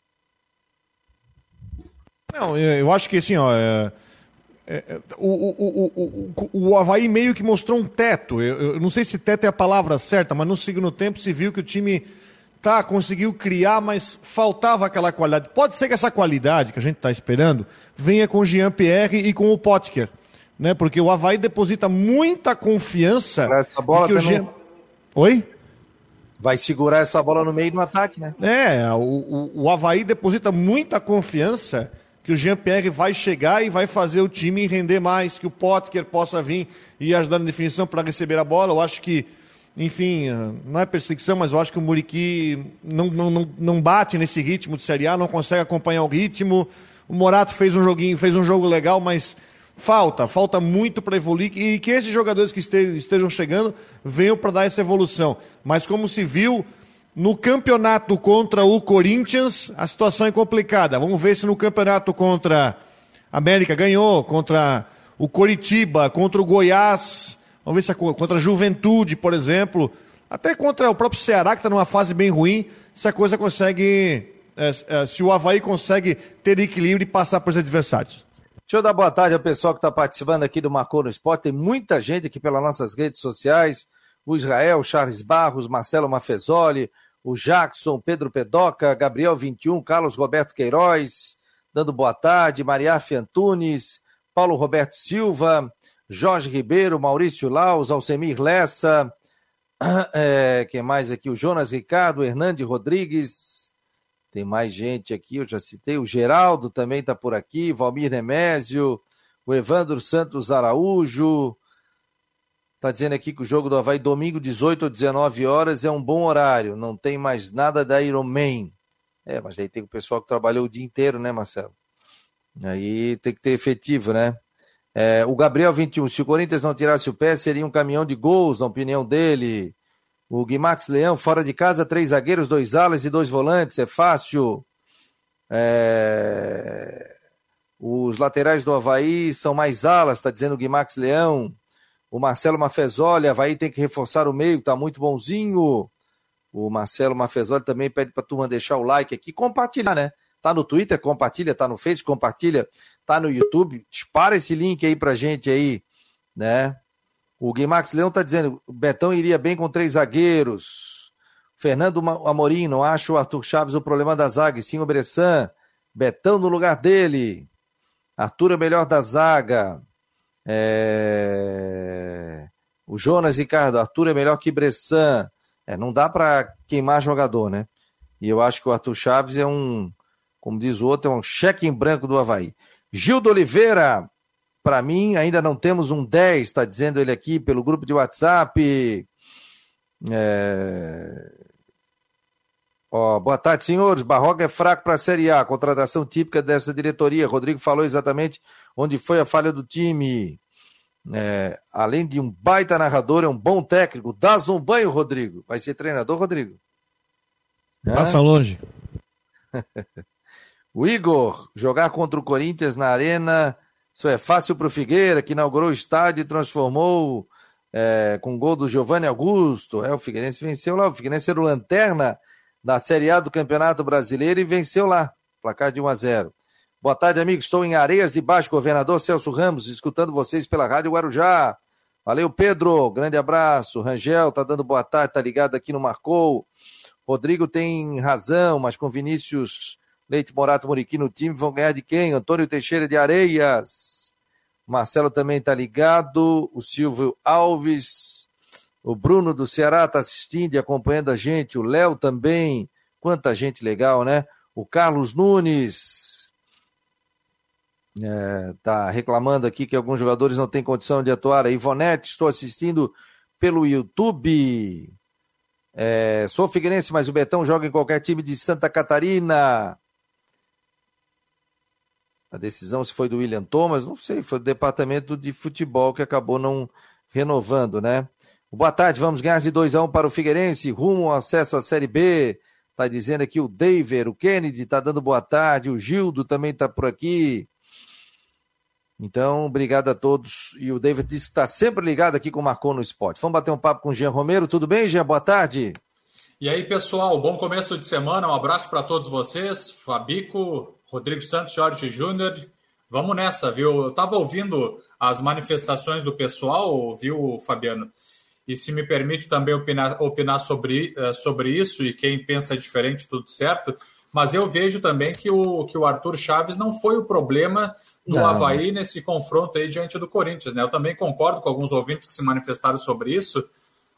Não, eu acho que assim, ó. É... É, é, o, o, o, o, o Havaí meio que mostrou um teto. Eu, eu, não sei se teto é a palavra certa, mas no segundo tempo se viu que o time tá, conseguiu criar, mas faltava aquela qualidade. Pode ser que essa qualidade que a gente está esperando venha com o Jean-Pierre e com o Potker. Né? Porque o Havaí deposita muita confiança. Essa bola que o Jean... Oi? Vai segurar essa bola no meio do ataque, né? É, o, o, o Havaí deposita muita confiança que o Jean-Pierre vai chegar e vai fazer o time render mais, que o Potker possa vir e ajudar na definição para receber a bola. Eu acho que, enfim, não é perseguição, mas eu acho que o Muriqui não, não, não bate nesse ritmo de Série A, não consegue acompanhar o ritmo. O Morato fez um joguinho, fez um jogo legal, mas falta, falta muito para evoluir e que esses jogadores que estejam chegando venham para dar essa evolução. Mas como se viu, no campeonato contra o Corinthians, a situação é complicada. Vamos ver se no campeonato contra a América ganhou, contra o Coritiba, contra o Goiás, vamos ver se a, contra a Juventude, por exemplo, até contra o próprio Ceará, que está numa fase bem ruim, se a coisa consegue, é, é, se o Havaí consegue ter equilíbrio e passar por esses adversários. Deixa eu dar boa tarde ao pessoal que está participando aqui do Marcou no Esporte. Tem muita gente aqui pelas nossas redes sociais o Israel, Charles Barros, Marcelo Mafezoli, o Jackson, Pedro Pedoca, Gabriel 21, Carlos Roberto Queiroz, dando boa tarde, Maria Antunes, Paulo Roberto Silva, Jorge Ribeiro, Maurício Laus, Alcemir Lessa, é, quem mais aqui? O Jonas Ricardo, Hernande Rodrigues, tem mais gente aqui, eu já citei, o Geraldo também está por aqui, Valmir Nemésio, o Evandro Santos Araújo, Está dizendo aqui que o jogo do Havaí, domingo, 18 ou 19 horas, é um bom horário. Não tem mais nada da Ironman. É, mas aí tem o pessoal que trabalhou o dia inteiro, né, Marcelo? Aí tem que ter efetivo, né? É, o Gabriel 21, se o Corinthians não tirasse o pé, seria um caminhão de gols, na opinião dele. O Guimax Leão, fora de casa, três zagueiros, dois alas e dois volantes, é fácil. É... Os laterais do Havaí são mais alas, está dizendo o Guimax Leão. O Marcelo Mafezoli, Havaí tem que reforçar o meio, tá muito bonzinho. O Marcelo Mafezoli também pede pra turma deixar o like aqui, compartilhar, né? Tá no Twitter, compartilha, tá no Face, compartilha, tá no YouTube. Dispara esse link aí pra gente aí, né? O Guimax Leão tá dizendo, Betão iria bem com três zagueiros. Fernando Amorim, não acha o Arthur Chaves o problema da zaga, sim o Bressan. Betão no lugar dele. Arthur é melhor da zaga. É... O Jonas Ricardo, Arthur é melhor que Bressan. É, não dá para queimar jogador, né? E eu acho que o Arthur Chaves é um, como diz o outro, é um cheque em branco do Havaí. Gildo Oliveira, para mim, ainda não temos um 10, está dizendo ele aqui pelo grupo de WhatsApp. É... Ó, boa tarde, senhores. Barroca é fraco para a Série A. Contratação típica dessa diretoria. Rodrigo falou exatamente onde foi a falha do time. É, além de um baita narrador, é um bom técnico. Dá um banho, Rodrigo. Vai ser treinador, Rodrigo? Passa longe. o Igor, jogar contra o Corinthians na Arena, isso é fácil para o Figueira, que inaugurou o estádio e transformou é, com gol do Giovanni Augusto. É, o Figueirense venceu lá. O Figueirense era o lanterna da Série A do Campeonato Brasileiro e venceu lá. Placar de 1 a 0. Boa tarde, amigo. Estou em Areias de Baixo, governador Celso Ramos, escutando vocês pela Rádio Guarujá. Valeu, Pedro. Grande abraço. Rangel tá dando boa tarde, tá ligado aqui no Marcou. Rodrigo tem razão, mas com Vinícius Leite Morato Muriqui no time vão ganhar de quem? Antônio Teixeira de Areias. Marcelo também tá ligado. O Silvio Alves. O Bruno do Ceará tá assistindo e acompanhando a gente. O Léo também. Quanta gente legal, né? O Carlos Nunes. É, tá reclamando aqui que alguns jogadores não têm condição de atuar. Ivonete, estou assistindo pelo YouTube. É, sou figueirense, mas o Betão joga em qualquer time de Santa Catarina. A decisão se foi do William Thomas, não sei, foi do departamento de futebol que acabou não renovando, né? Boa tarde, vamos ganhar de 2 a 1 um para o Figueirense, rumo ao acesso à Série B. Tá dizendo aqui o David, o Kennedy tá dando boa tarde, o Gildo também tá por aqui. Então, obrigado a todos. E o David disse que está sempre ligado aqui com o Marcou no Esporte. Vamos bater um papo com o Jean Romero. Tudo bem, Jean? Boa tarde. E aí, pessoal, bom começo de semana. Um abraço para todos vocês. Fabico, Rodrigo Santos, Jorge Júnior. Vamos nessa, viu? Eu estava ouvindo as manifestações do pessoal, viu, Fabiano? e se me permite também opinar, opinar sobre, uh, sobre isso, e quem pensa diferente, tudo certo, mas eu vejo também que o, que o Arthur Chaves não foi o problema do não. Havaí nesse confronto aí diante do Corinthians, né? Eu também concordo com alguns ouvintes que se manifestaram sobre isso,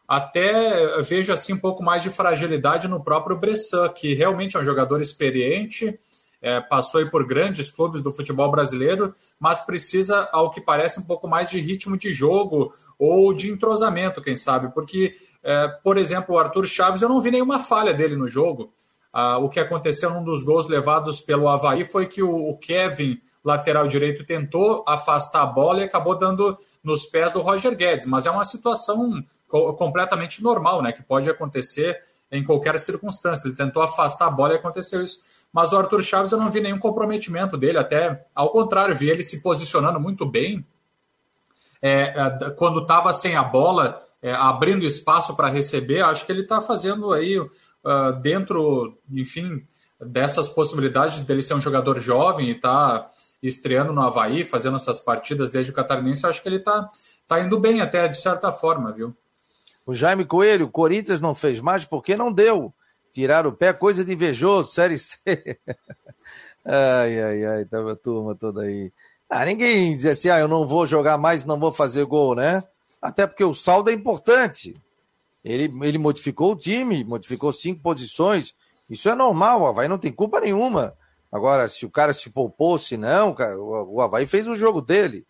até vejo assim um pouco mais de fragilidade no próprio Bressan, que realmente é um jogador experiente, é, passou aí por grandes clubes do futebol brasileiro, mas precisa, ao que parece, um pouco mais de ritmo de jogo ou de entrosamento, quem sabe, porque, é, por exemplo, o Arthur Chaves, eu não vi nenhuma falha dele no jogo. Ah, o que aconteceu num dos gols levados pelo Havaí foi que o, o Kevin, lateral direito, tentou afastar a bola e acabou dando nos pés do Roger Guedes, mas é uma situação co completamente normal, né, que pode acontecer em qualquer circunstância. Ele tentou afastar a bola e aconteceu isso. Mas o Arthur Chaves eu não vi nenhum comprometimento dele, até ao contrário, vi ele se posicionando muito bem. É, é quando estava sem a bola, é, abrindo espaço para receber, acho que ele está fazendo aí uh, dentro, enfim, dessas possibilidades dele ser um jogador jovem e tá estreando no Havaí, fazendo essas partidas desde o Catarinense, acho que ele está tá indo bem até de certa forma, viu? O Jaime Coelho, o Corinthians não fez mais porque não deu. Tirar o pé, coisa de invejoso, Série C. ai, ai, ai, tava a turma toda aí. Ah, ninguém diz assim, ah, eu não vou jogar mais, não vou fazer gol, né? Até porque o saldo é importante. Ele, ele modificou o time, modificou cinco posições. Isso é normal, o Havaí não tem culpa nenhuma. Agora, se o cara se poupou, se não, cara, o, o Havaí fez o jogo dele.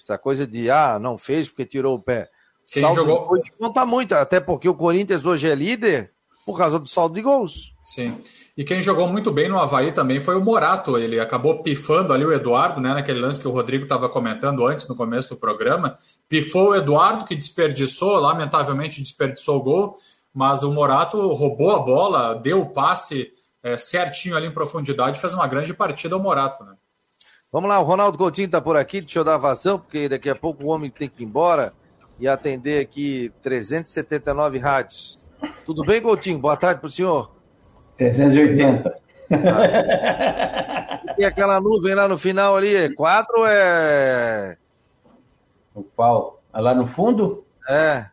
Essa coisa de, ah, não fez porque tirou o pé. Quem saldo jogou... conta muito, até porque o Corinthians hoje é líder por causa do saldo de gols. Sim. E quem jogou muito bem no Havaí também foi o Morato. Ele acabou pifando ali o Eduardo, né? Naquele lance que o Rodrigo estava comentando antes, no começo do programa. Pifou o Eduardo, que desperdiçou, lamentavelmente desperdiçou o gol, mas o Morato roubou a bola, deu o passe é, certinho ali em profundidade, fez uma grande partida o Morato, né? Vamos lá, o Ronaldo Coutinho está por aqui, deixa eu dar vazão, porque daqui a pouco o homem tem que ir embora e atender aqui 379 rádios. Tudo bem, Coutinho? Boa tarde para o senhor. 380. Ah. E aquela nuvem lá no final ali, é 4 ou é. O qual? Ah, lá no fundo? É.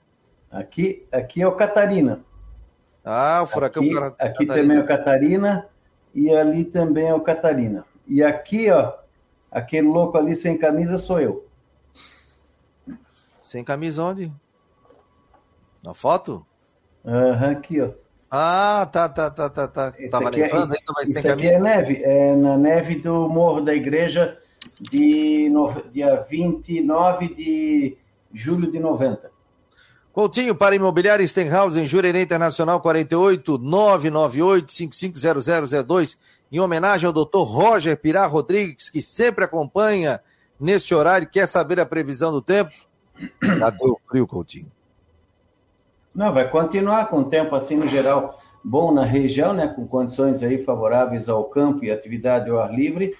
Aqui, aqui é o Catarina. Ah, o furacão aqui, Catarina. Aqui também é o Catarina e ali também é o Catarina. E aqui, ó, aquele louco ali sem camisa sou eu. Sem camisa onde? Na foto? Aham, aqui, ó. Ah, tá, tá, tá, tá, tá. Esse Tava nevando é, ainda, mas tem camisa. Aqui é neve, é na neve do Morro da Igreja de no, dia 29 de julho de 90. Coutinho para Imobiliária Stenhouse em Jurerê Internacional 48 998 550002 em homenagem ao Dr. Roger Pirá Rodrigues, que sempre acompanha nesse horário, quer saber a previsão do tempo. Cadê o frio, Coutinho? Não, vai continuar com o tempo assim no geral bom na região, né, com condições aí favoráveis ao campo e atividade ao ar livre.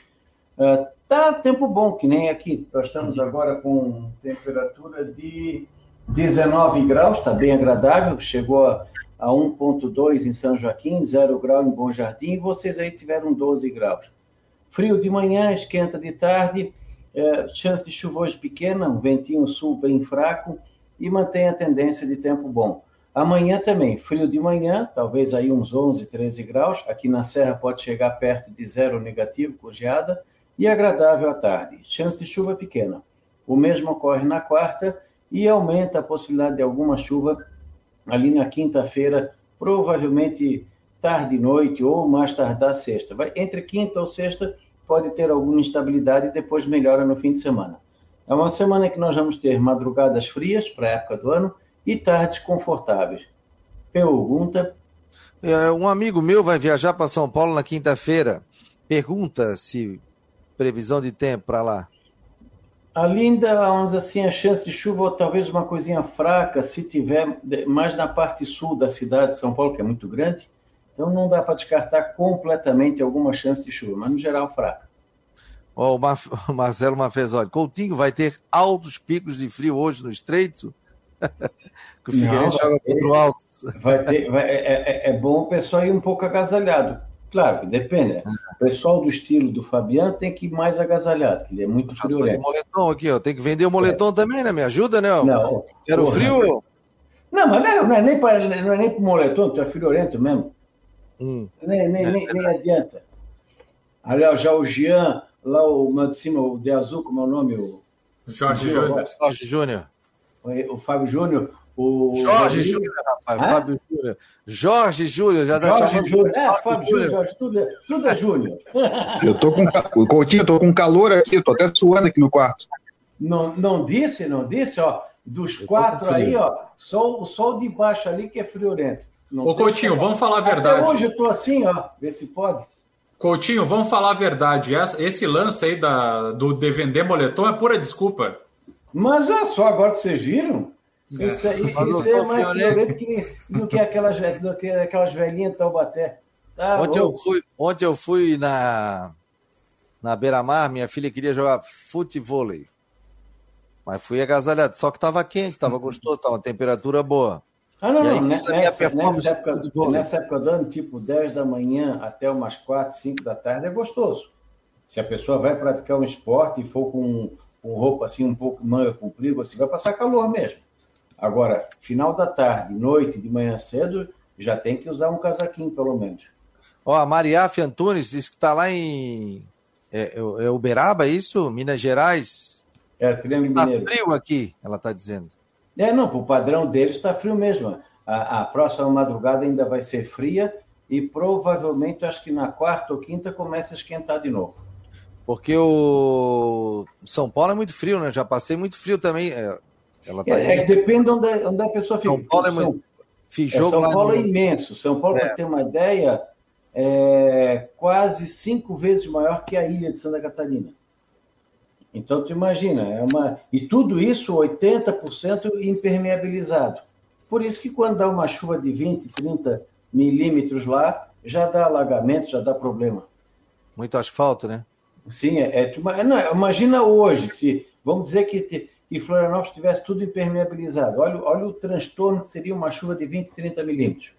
Uh, tá tempo bom, que nem aqui. Nós estamos agora com temperatura de 19 graus, está bem agradável. Chegou a, a 1,2 em São Joaquim, 0 grau em Bom Jardim, e vocês aí tiveram 12 graus. Frio de manhã, esquenta de tarde, uh, chance de chuva hoje pequena, um ventinho sul bem fraco e mantém a tendência de tempo bom. Amanhã também, frio de manhã, talvez aí uns 11, 13 graus. Aqui na Serra pode chegar perto de zero negativo, com geada, e agradável à tarde. Chance de chuva pequena. O mesmo ocorre na quarta e aumenta a possibilidade de alguma chuva ali na quinta-feira, provavelmente tarde e noite ou mais tardar sexta. Vai, entre quinta ou sexta pode ter alguma instabilidade e depois melhora no fim de semana. É uma semana que nós vamos ter madrugadas frias para a época do ano e tardes confortáveis. Pergunta. É, um amigo meu vai viajar para São Paulo na quinta-feira. Pergunta se previsão de tempo para lá. Ainda, vamos assim, a chance de chuva ou talvez uma coisinha fraca, se tiver mais na parte sul da cidade de São Paulo, que é muito grande. Então não dá para descartar completamente alguma chance de chuva, mas no geral fraca. O, Mar o Marcelo Mafezoli, Coutinho vai ter altos picos de frio hoje no Estreito? que o Figueirense joga contra o Altos. Vai ter, vai, é, é, é, bom o pessoal ir um pouco agasalhado. Claro, depende. Né? O pessoal do estilo do Fabiano tem que ir mais agasalhado, que ele é muito friorento. moletom aqui, ó. Tem que vender o moletom é. também, né? Me ajuda, né? Não. Quero porra, frio. Não, mas não é, não é nem para não é nem para moletom, tu é friorento mesmo. Hum. Nem, nem, nem, nem adianta. Aliás, já o Jean, lá o lá de cima, o de azul, como é o nome? O Jorge Júnior. Jorge Júnior. O, o Fábio Júnior. O Jorge Júnior, rapaz. Hã? Fábio Júnior. Jorge Júnior, já dá Jorge Júnior. É, Fábio Júnior, Jorge, tudo, é, tudo é Júnior. Eu tô com. O Coutinho, eu tô com calor aqui, eu tô até suando aqui no quarto. Não, não disse, não disse, ó. Dos quatro aí, ó, só o sol de baixo ali que é friorento. Não Ô, Coutinho, vamos falar a verdade. Até hoje eu tô assim, ó, vê se pode. Coutinho, vamos falar a verdade. Esse lance aí da, do de vender moletom é pura desculpa. Mas é só agora que vocês viram. É. Isso, aí, isso é mais violento que, do que aquelas, do que aquelas velhinhas de Taubaté. Tá, ontem, eu fui, ontem eu fui na, na beira-mar, minha filha queria jogar futebol. Mas fui agasalhado, só que estava quente, estava gostoso, estava uma temperatura boa. Ah, não, não. Nessa, nessa, época, nessa época do ano, tipo 10 da manhã até umas 4, 5 da tarde, é gostoso. Se a pessoa vai praticar um esporte e for com, com roupa assim, um pouco manga comprida, você vai passar calor mesmo. Agora, final da tarde, noite, de manhã cedo, já tem que usar um casaquinho, pelo menos. Ó, a Mariaf Antunes diz que está lá em. É, é, Uberaba, é isso? Minas Gerais? É, Triângulo tá Mineiro. frio aqui, ela está dizendo. É, não, para o padrão deles está frio mesmo. A, a, próxima madrugada ainda vai ser fria e provavelmente acho que na quarta ou quinta começa a esquentar de novo. Porque o São Paulo é muito frio, né? Já passei muito frio também. É, ela tá é, é depende onde, onde a pessoa São fica. Paulo é muito... Fiz é, São Paulo no... é imenso. São Paulo, é. para ter uma ideia, é quase cinco vezes maior que a ilha de Santa Catarina. Então, tu imagina, é uma... e tudo isso 80% impermeabilizado. Por isso que quando dá uma chuva de 20, 30 milímetros lá, já dá alagamento, já dá problema. Muito asfalto, né? Sim, é, é não, imagina hoje, se vamos dizer que, que Florianópolis tivesse tudo impermeabilizado. Olha, olha o transtorno que seria uma chuva de 20, 30 milímetros.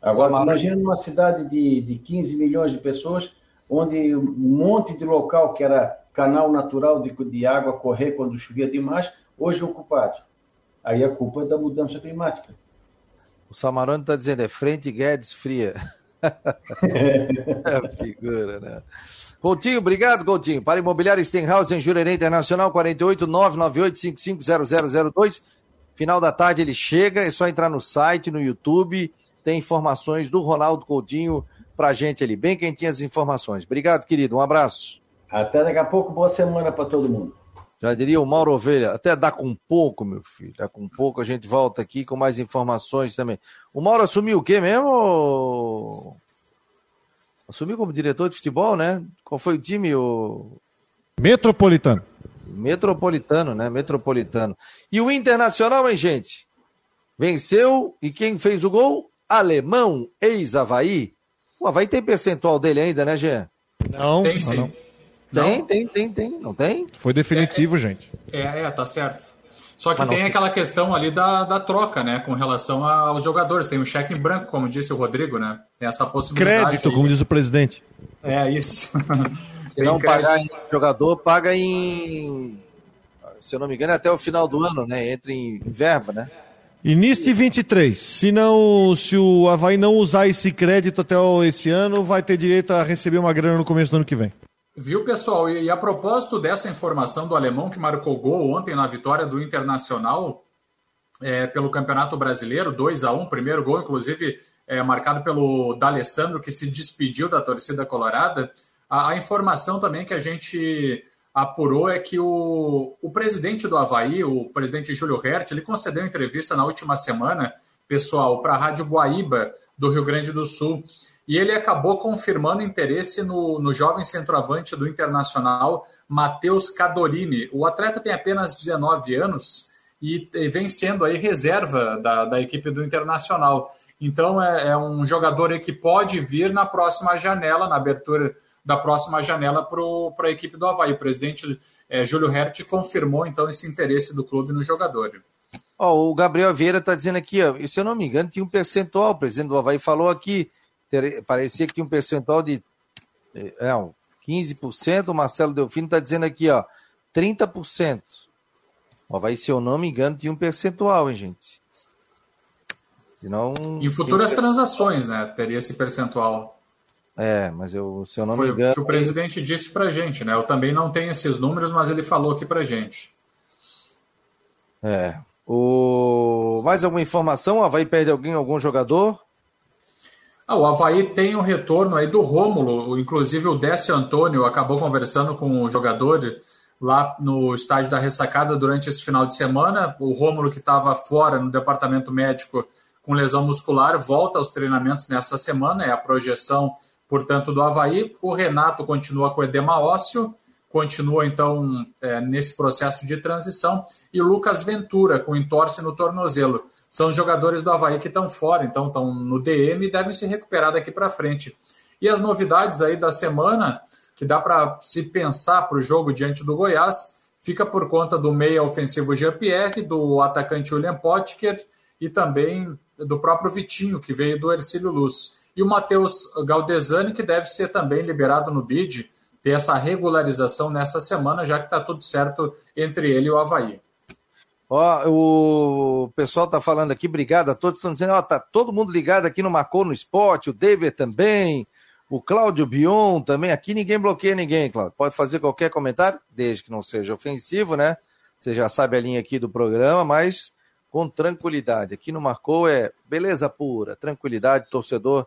Agora, imagina numa cidade de, de 15 milhões de pessoas, onde um monte de local que era canal natural de, de água correr quando chovia demais, hoje ocupado. Aí a culpa é da mudança climática. O Samarone está dizendo, é frente Guedes fria. é figura, né? Coutinho, obrigado, Coutinho. Para Imobiliário Stenhouse em Jurerê Internacional, 48 998 Final da tarde ele chega, é só entrar no site, no YouTube, tem informações do Ronaldo Coutinho pra gente ali. Bem quentinhas as informações. Obrigado, querido. Um abraço. Até daqui a pouco, boa semana para todo mundo. Já diria o Mauro Ovelha, até dá com pouco, meu filho. Dá com pouco, a gente volta aqui com mais informações também. O Mauro assumiu o quê mesmo? Assumiu como diretor de futebol, né? Qual foi o time? O... Metropolitano. Metropolitano, né? Metropolitano. E o Internacional, hein, gente? Venceu e quem fez o gol? Alemão, ex-Havaí. O Havaí tem percentual dele ainda, né, Gê? Não, tem sim. Não. Tem, não. tem, tem, tem. Não tem? Foi definitivo, é, gente. É, é, tá certo. Só que tem aquela questão ali da, da troca, né? Com relação aos jogadores. Tem o um cheque em branco, como disse o Rodrigo, né? Tem essa possibilidade. Crédito, aí. como diz o presidente. É, isso. Se não pagar em jogador, paga em. Se eu não me engano, é até o final do ano, né? Entra em, em verba, né? Início de 23. Se, não, se o Havaí não usar esse crédito até esse ano, vai ter direito a receber uma grana no começo do ano que vem. Viu, pessoal? E, a propósito dessa informação do alemão que marcou gol ontem na vitória do Internacional é, pelo Campeonato Brasileiro, 2 a 1 primeiro gol, inclusive, é, marcado pelo D'Alessandro, que se despediu da torcida colorada. A, a informação também que a gente apurou é que o, o presidente do Havaí, o presidente Júlio Hert, ele concedeu entrevista na última semana, pessoal, para a Rádio Guaíba, do Rio Grande do Sul. E ele acabou confirmando interesse no, no jovem centroavante do Internacional, Matheus Cadorini. O atleta tem apenas 19 anos e, e vem sendo aí reserva da, da equipe do Internacional. Então é, é um jogador que pode vir na próxima janela, na abertura da próxima janela para a equipe do Havaí. O presidente é, Júlio Hert confirmou então esse interesse do clube no jogador. O Gabriel Vieira está dizendo aqui, ó, se eu não me engano, tinha um percentual, o presidente do Havaí falou aqui, parecia que tinha um percentual de é, 15%, o Marcelo Delfino está dizendo aqui, ó, 30%. O Havaí, se eu não me engano, tinha um percentual, hein, gente? Senão, em futuras transações, né? Teria esse percentual. É, mas eu, se eu não Foi me engano. o que o presidente disse pra gente, né? Eu também não tenho esses números, mas ele falou aqui pra gente. É. O... Mais alguma informação? O Havaí perde alguém, algum jogador? Ah, o Havaí tem um retorno aí do Rômulo, inclusive o Décio Antônio acabou conversando com o jogador lá no estádio da Ressacada durante esse final de semana. O Rômulo, que estava fora no departamento médico com lesão muscular, volta aos treinamentos nessa semana, é a projeção portanto, do Havaí. O Renato continua com edema ósseo, continua então é, nesse processo de transição. E o Lucas Ventura, com entorse no tornozelo. São jogadores do Havaí que estão fora, então estão no DM e devem se recuperar daqui para frente. E as novidades aí da semana, que dá para se pensar para o jogo diante do Goiás, fica por conta do meia ofensivo Jean-Pierre, do atacante William Potker e também do próprio Vitinho, que veio do Ercílio Luz e o Matheus Galdesani, que deve ser também liberado no BID, ter essa regularização nessa semana, já que está tudo certo entre ele e o Havaí. Ó, o pessoal tá falando aqui, obrigado a todos, estão dizendo, ó, tá todo mundo ligado aqui no Marcou no Esporte, o David também, o Cláudio Bion também, aqui ninguém bloqueia ninguém, Cláudio, pode fazer qualquer comentário, desde que não seja ofensivo, né? Você já sabe a linha aqui do programa, mas com tranquilidade. Aqui no Marcou é beleza pura, tranquilidade, torcedor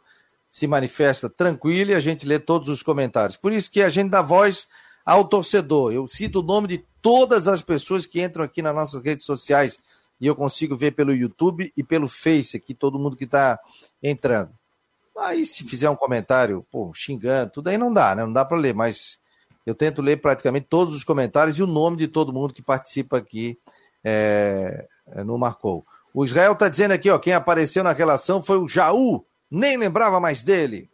se manifesta tranquilo e a gente lê todos os comentários. Por isso que a gente dá voz ao torcedor. Eu cito o nome de todas as pessoas que entram aqui nas nossas redes sociais e eu consigo ver pelo YouTube e pelo Face aqui, todo mundo que está entrando. Aí se fizer um comentário, pô, xingando, tudo aí não dá, né? Não dá para ler, mas eu tento ler praticamente todos os comentários e o nome de todo mundo que participa aqui é, no Marcou. O Israel está dizendo aqui, ó, quem apareceu na relação foi o Jaú nem lembrava mais dele.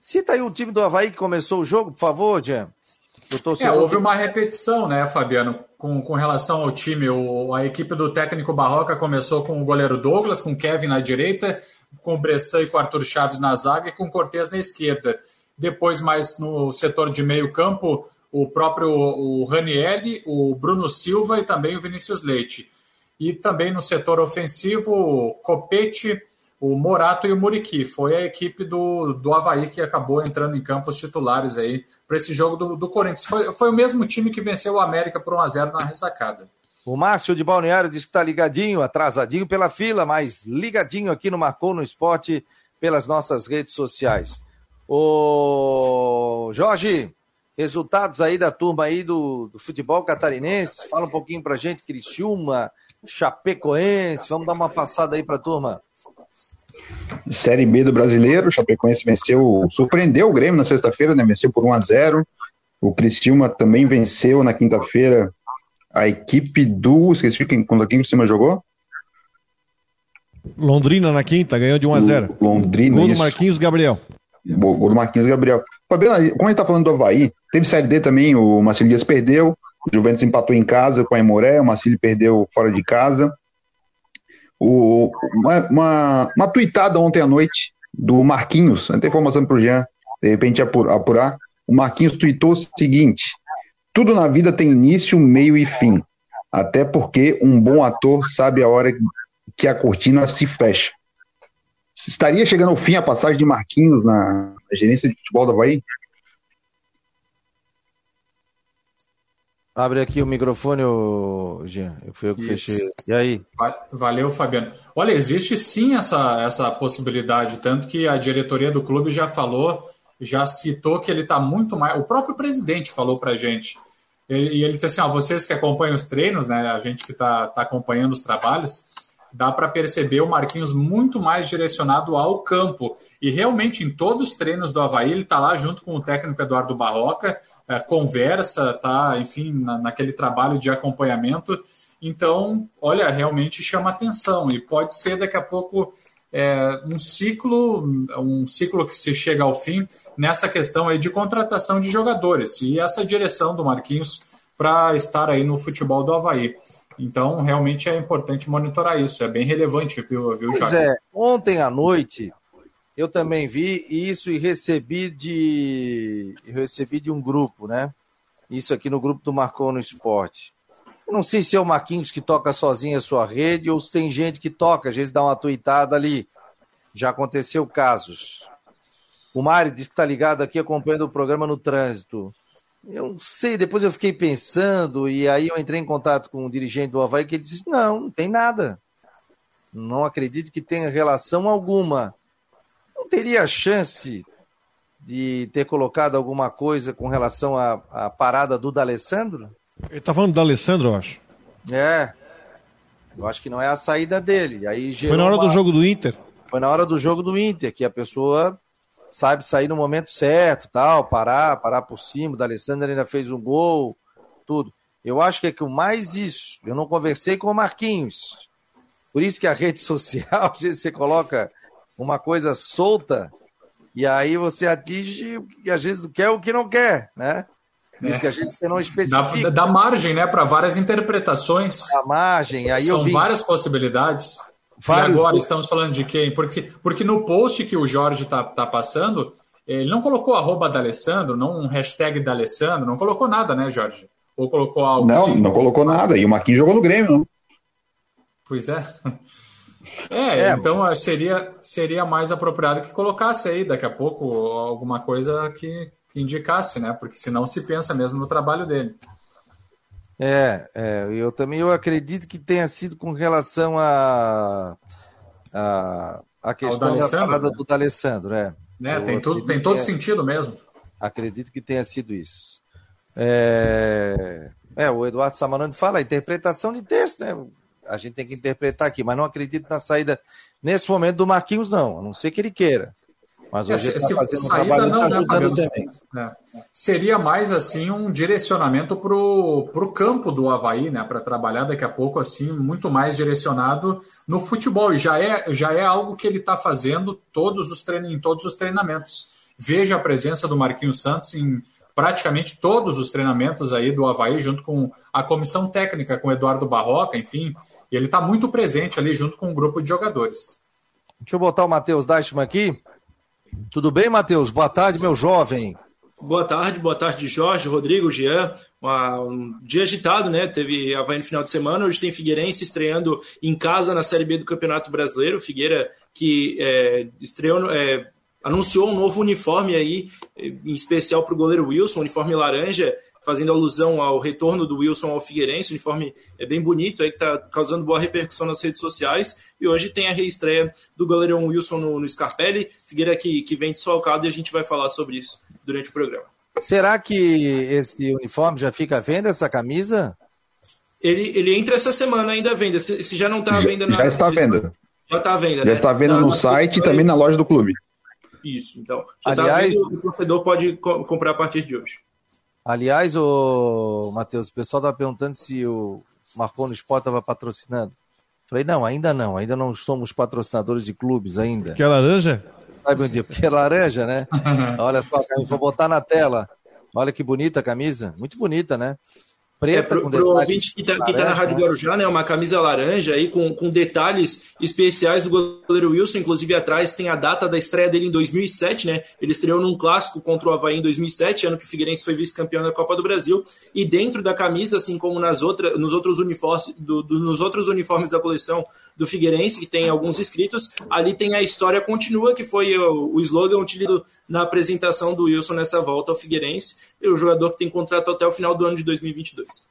Cita aí o time do Havaí que começou o jogo, por favor, Jean. É, houve uma repetição, né, Fabiano, com, com relação ao time. O, a equipe do técnico Barroca começou com o goleiro Douglas, com Kevin na direita, com o Bressan e com o Arthur Chaves na zaga e com o Cortez na esquerda. Depois, mais no setor de meio campo, o próprio o Ranielli, o Bruno Silva e também o Vinícius Leite. E também no setor ofensivo, o Copete, o Morato e o Muriqui. Foi a equipe do, do Havaí que acabou entrando em campo os titulares aí para esse jogo do, do Corinthians. Foi, foi o mesmo time que venceu o América por 1x0 na ressacada. O Márcio de Balneário diz que está ligadinho, atrasadinho pela fila, mas ligadinho aqui no Marcou no Esporte pelas nossas redes sociais. O Jorge, resultados aí da turma aí do, do futebol catarinense, fala um pouquinho pra gente, Criciúma, Chapecoense, vamos dar uma passada aí pra turma. Série B do Brasileiro, o Chapecoense venceu, surpreendeu o Grêmio na sexta-feira, né? Venceu por 1 a 0. O Criciúma também venceu na quinta-feira a equipe do, esqueci quem, quando quem cima jogou? Londrina na quinta, ganhou de 1 a 0. Londrina. Gol do Marquinhos Gabriel. Gol do Marquinhos Gabriel. Fabiano, como a gente tá falando do Havaí, teve Série D também, o Marcelo Dias perdeu, o Juventus empatou em casa com a Emoré, o Marcílio perdeu fora de casa. O, uma, uma, uma tuitada ontem à noite do Marquinhos, até informação para o Jean, de repente apurar. O Marquinhos tuitou o seguinte: tudo na vida tem início, meio e fim. Até porque um bom ator sabe a hora que a cortina se fecha. Estaria chegando ao fim a passagem de Marquinhos na gerência de futebol da Havaí? Abre aqui o microfone, Jean. Eu fui eu que Isso. fechei. E aí? Valeu, Fabiano. Olha, existe sim essa, essa possibilidade, tanto que a diretoria do clube já falou já citou que ele está muito mais. O próprio presidente falou para a gente. E ele disse assim: ó, vocês que acompanham os treinos, né? A gente que está tá acompanhando os trabalhos, dá para perceber o Marquinhos muito mais direcionado ao campo. E realmente, em todos os treinos do Havaí, ele está lá junto com o técnico Eduardo Barroca, conversa, tá, enfim, na, naquele trabalho de acompanhamento. Então, olha, realmente chama atenção. E pode ser daqui a pouco é, um ciclo, um ciclo que se chega ao fim nessa questão aí de contratação de jogadores e essa direção do Marquinhos para estar aí no futebol do Havaí. Então, realmente é importante monitorar isso, é bem relevante, viu, viu Pois é, ontem à noite eu também vi isso e recebi de recebi de um grupo, né? Isso aqui no grupo do Marcou no Esporte. Eu não sei se é o Marquinhos que toca sozinho a sua rede ou se tem gente que toca, às vezes dá uma tuitada ali. Já aconteceu casos. O Mário disse que está ligado aqui acompanhando o programa no trânsito. Eu não sei, depois eu fiquei pensando e aí eu entrei em contato com o dirigente do Havaí que ele disse: não, não tem nada. Não acredito que tenha relação alguma. Não teria chance de ter colocado alguma coisa com relação à, à parada do D'Alessandro? Ele tá falando do Alessandro, eu acho. É. Eu acho que não é a saída dele. Aí Foi na hora uma... do jogo do Inter. Foi na hora do jogo do Inter, que a pessoa sabe sair no momento certo, tal, parar, parar por cima. O D'Alessandro ainda fez um gol, tudo. Eu acho que é que o mais isso. Eu não conversei com o Marquinhos. Por isso que a rede social, você coloca uma coisa solta e aí você atinge o que às vezes quer o que não quer, né? Isso é. que a gente você não especifica. Dá, dá margem, né, para várias interpretações. Dá margem. Aí São vi... várias possibilidades. Vários... E agora estamos falando de quem? Porque, porque no post que o Jorge está tá passando, ele não colocou arroba da Alessandro, não um hashtag da Alessandro, não colocou nada, né, Jorge? Ou colocou algo? Não, assim? não colocou nada. E o Marquinhos jogou no Grêmio, não. Pois é. É, é então mas... seria, seria mais apropriado que colocasse aí daqui a pouco alguma coisa que, que indicasse, né? Porque senão se pensa mesmo no trabalho dele. É, é, eu também eu acredito que tenha sido com relação a a, a questão da parada né? do D'Alessandro, é. é tem, tudo, tem todo é, sentido mesmo. Acredito que tenha sido isso. É, é o Eduardo Samarano fala, a interpretação de texto, né? A gente tem que interpretar aqui, mas não acredito na saída nesse momento do Marquinhos, não, a não ser que ele queira. Mas hoje é, ele está fazendo um trabalho não, tá ajudando né, também. É. Seria mais assim um direcionamento para o campo do Havaí, né? Para trabalhar daqui a pouco, assim, muito mais direcionado no futebol. E já é, já é algo que ele está fazendo todos os trein... em todos os treinamentos. Veja a presença do Marquinhos Santos em praticamente todos os treinamentos aí do Havaí, junto com a comissão técnica, com o Eduardo Barroca, enfim. E ele está muito presente ali junto com um grupo de jogadores. Deixa eu botar o Matheus Deichmann aqui. Tudo bem, Matheus? Boa tarde, meu jovem. Boa tarde, boa tarde, Jorge, Rodrigo, Jean. Um dia agitado, né? Teve Havaí no final de semana, hoje tem Figueirense estreando em casa na Série B do Campeonato Brasileiro. Figueira que é, estreou, é, anunciou um novo uniforme aí, em especial para o goleiro Wilson, uniforme laranja, fazendo alusão ao retorno do Wilson ao Figueirense, o uniforme é bem bonito, aí que está causando boa repercussão nas redes sociais, e hoje tem a reestreia do goleirão Wilson no, no Scarpelli, Figueira que, que vem desfalcado, e a gente vai falar sobre isso durante o programa. Será que esse uniforme já fica à venda, essa camisa? Ele, ele entra essa semana ainda à venda, se, se já não está à venda... Na, já está à venda. Já está à venda, Já né? está à venda tá no site e também na loja do clube. Isso, então. Já tá Aliás, tá vendo, o torcedor pode co comprar a partir de hoje. Aliás, o Matheus, o pessoal estava perguntando se o Marcou no Sport estava patrocinando. Falei, não, ainda não, ainda não somos patrocinadores de clubes ainda. Que é laranja? Sabe onde? Porque é laranja, né? Olha só, vou botar na tela. Olha que bonita a camisa, muito bonita, né? Preta. É, pro, pro ouvinte que está tá na Rádio né? Guarujá, né? Uma camisa laranja aí com, com detalhes especiais do goleiro Wilson. Inclusive, atrás tem a data da estreia dele em 2007, né? Ele estreou num clássico contra o Havaí em 2007, ano que o Figueirense foi vice-campeão da Copa do Brasil. E dentro da camisa, assim como nas outras, nos, outros uniformes, do, do, nos outros uniformes da coleção do Figueirense, que tem alguns escritos, ali tem a história continua, que foi o, o slogan utilizado na apresentação do Wilson nessa volta ao Figueirense. O jogador que tem contrato até o final do ano de 2022.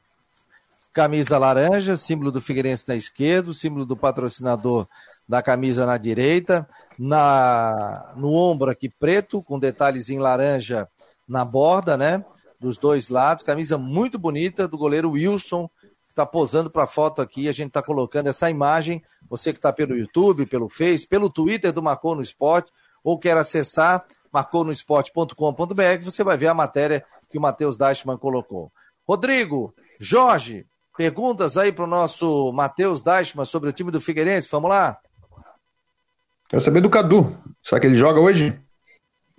camisa laranja, símbolo do Figueirense na esquerda, símbolo do patrocinador da camisa na direita, na no ombro aqui preto, com detalhes em laranja na borda, né? Dos dois lados, camisa muito bonita do goleiro Wilson, está posando para a foto aqui, a gente está colocando essa imagem, você que está pelo YouTube, pelo Face, pelo Twitter do Marcou no Esporte, ou quer acessar marconosport.com.br, você vai ver a matéria que o Matheus Dashman colocou. Rodrigo, Jorge, perguntas aí para o nosso Matheus Dashman sobre o time do Figueirense, vamos lá? Quero saber do Cadu. Será que ele joga hoje?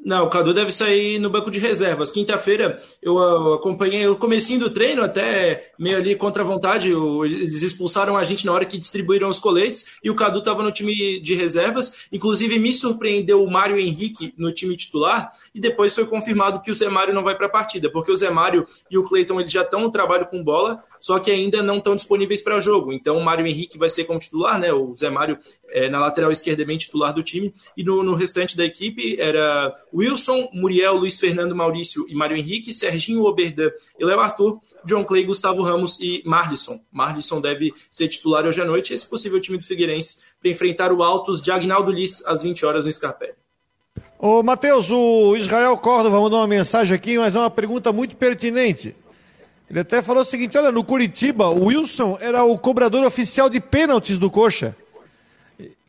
Não, o Cadu deve sair no banco de reservas. Quinta-feira eu uh, acompanhei o comecinho do treino, até meio ali contra a vontade. Eles expulsaram a gente na hora que distribuíram os coletes e o Cadu estava no time de reservas. Inclusive me surpreendeu o Mário Henrique no time titular e depois foi confirmado que o Zé Mário não vai para a partida, porque o Zé Mário e o Cleiton eles já estão no trabalho com bola, só que ainda não estão disponíveis para jogo. Então o Mário Henrique vai ser como titular, né? O Zé Mário é, na lateral esquerda é bem titular do time e no, no restante da equipe era Wilson, Muriel, Luiz Fernando Maurício e Mário Henrique, Serginho Oberdan e Léo Arthur, John Clay, Gustavo Ramos e Marlisson. Marlisson deve ser titular hoje à noite, esse possível time do Figueirense, para enfrentar o Altos de Agnaldo Liz às 20 horas no Scarpelli. Ô, Matheus, o Israel Córdova mandou uma mensagem aqui, mas é uma pergunta muito pertinente. Ele até falou o seguinte: olha, no Curitiba, o Wilson era o cobrador oficial de pênaltis do Coxa.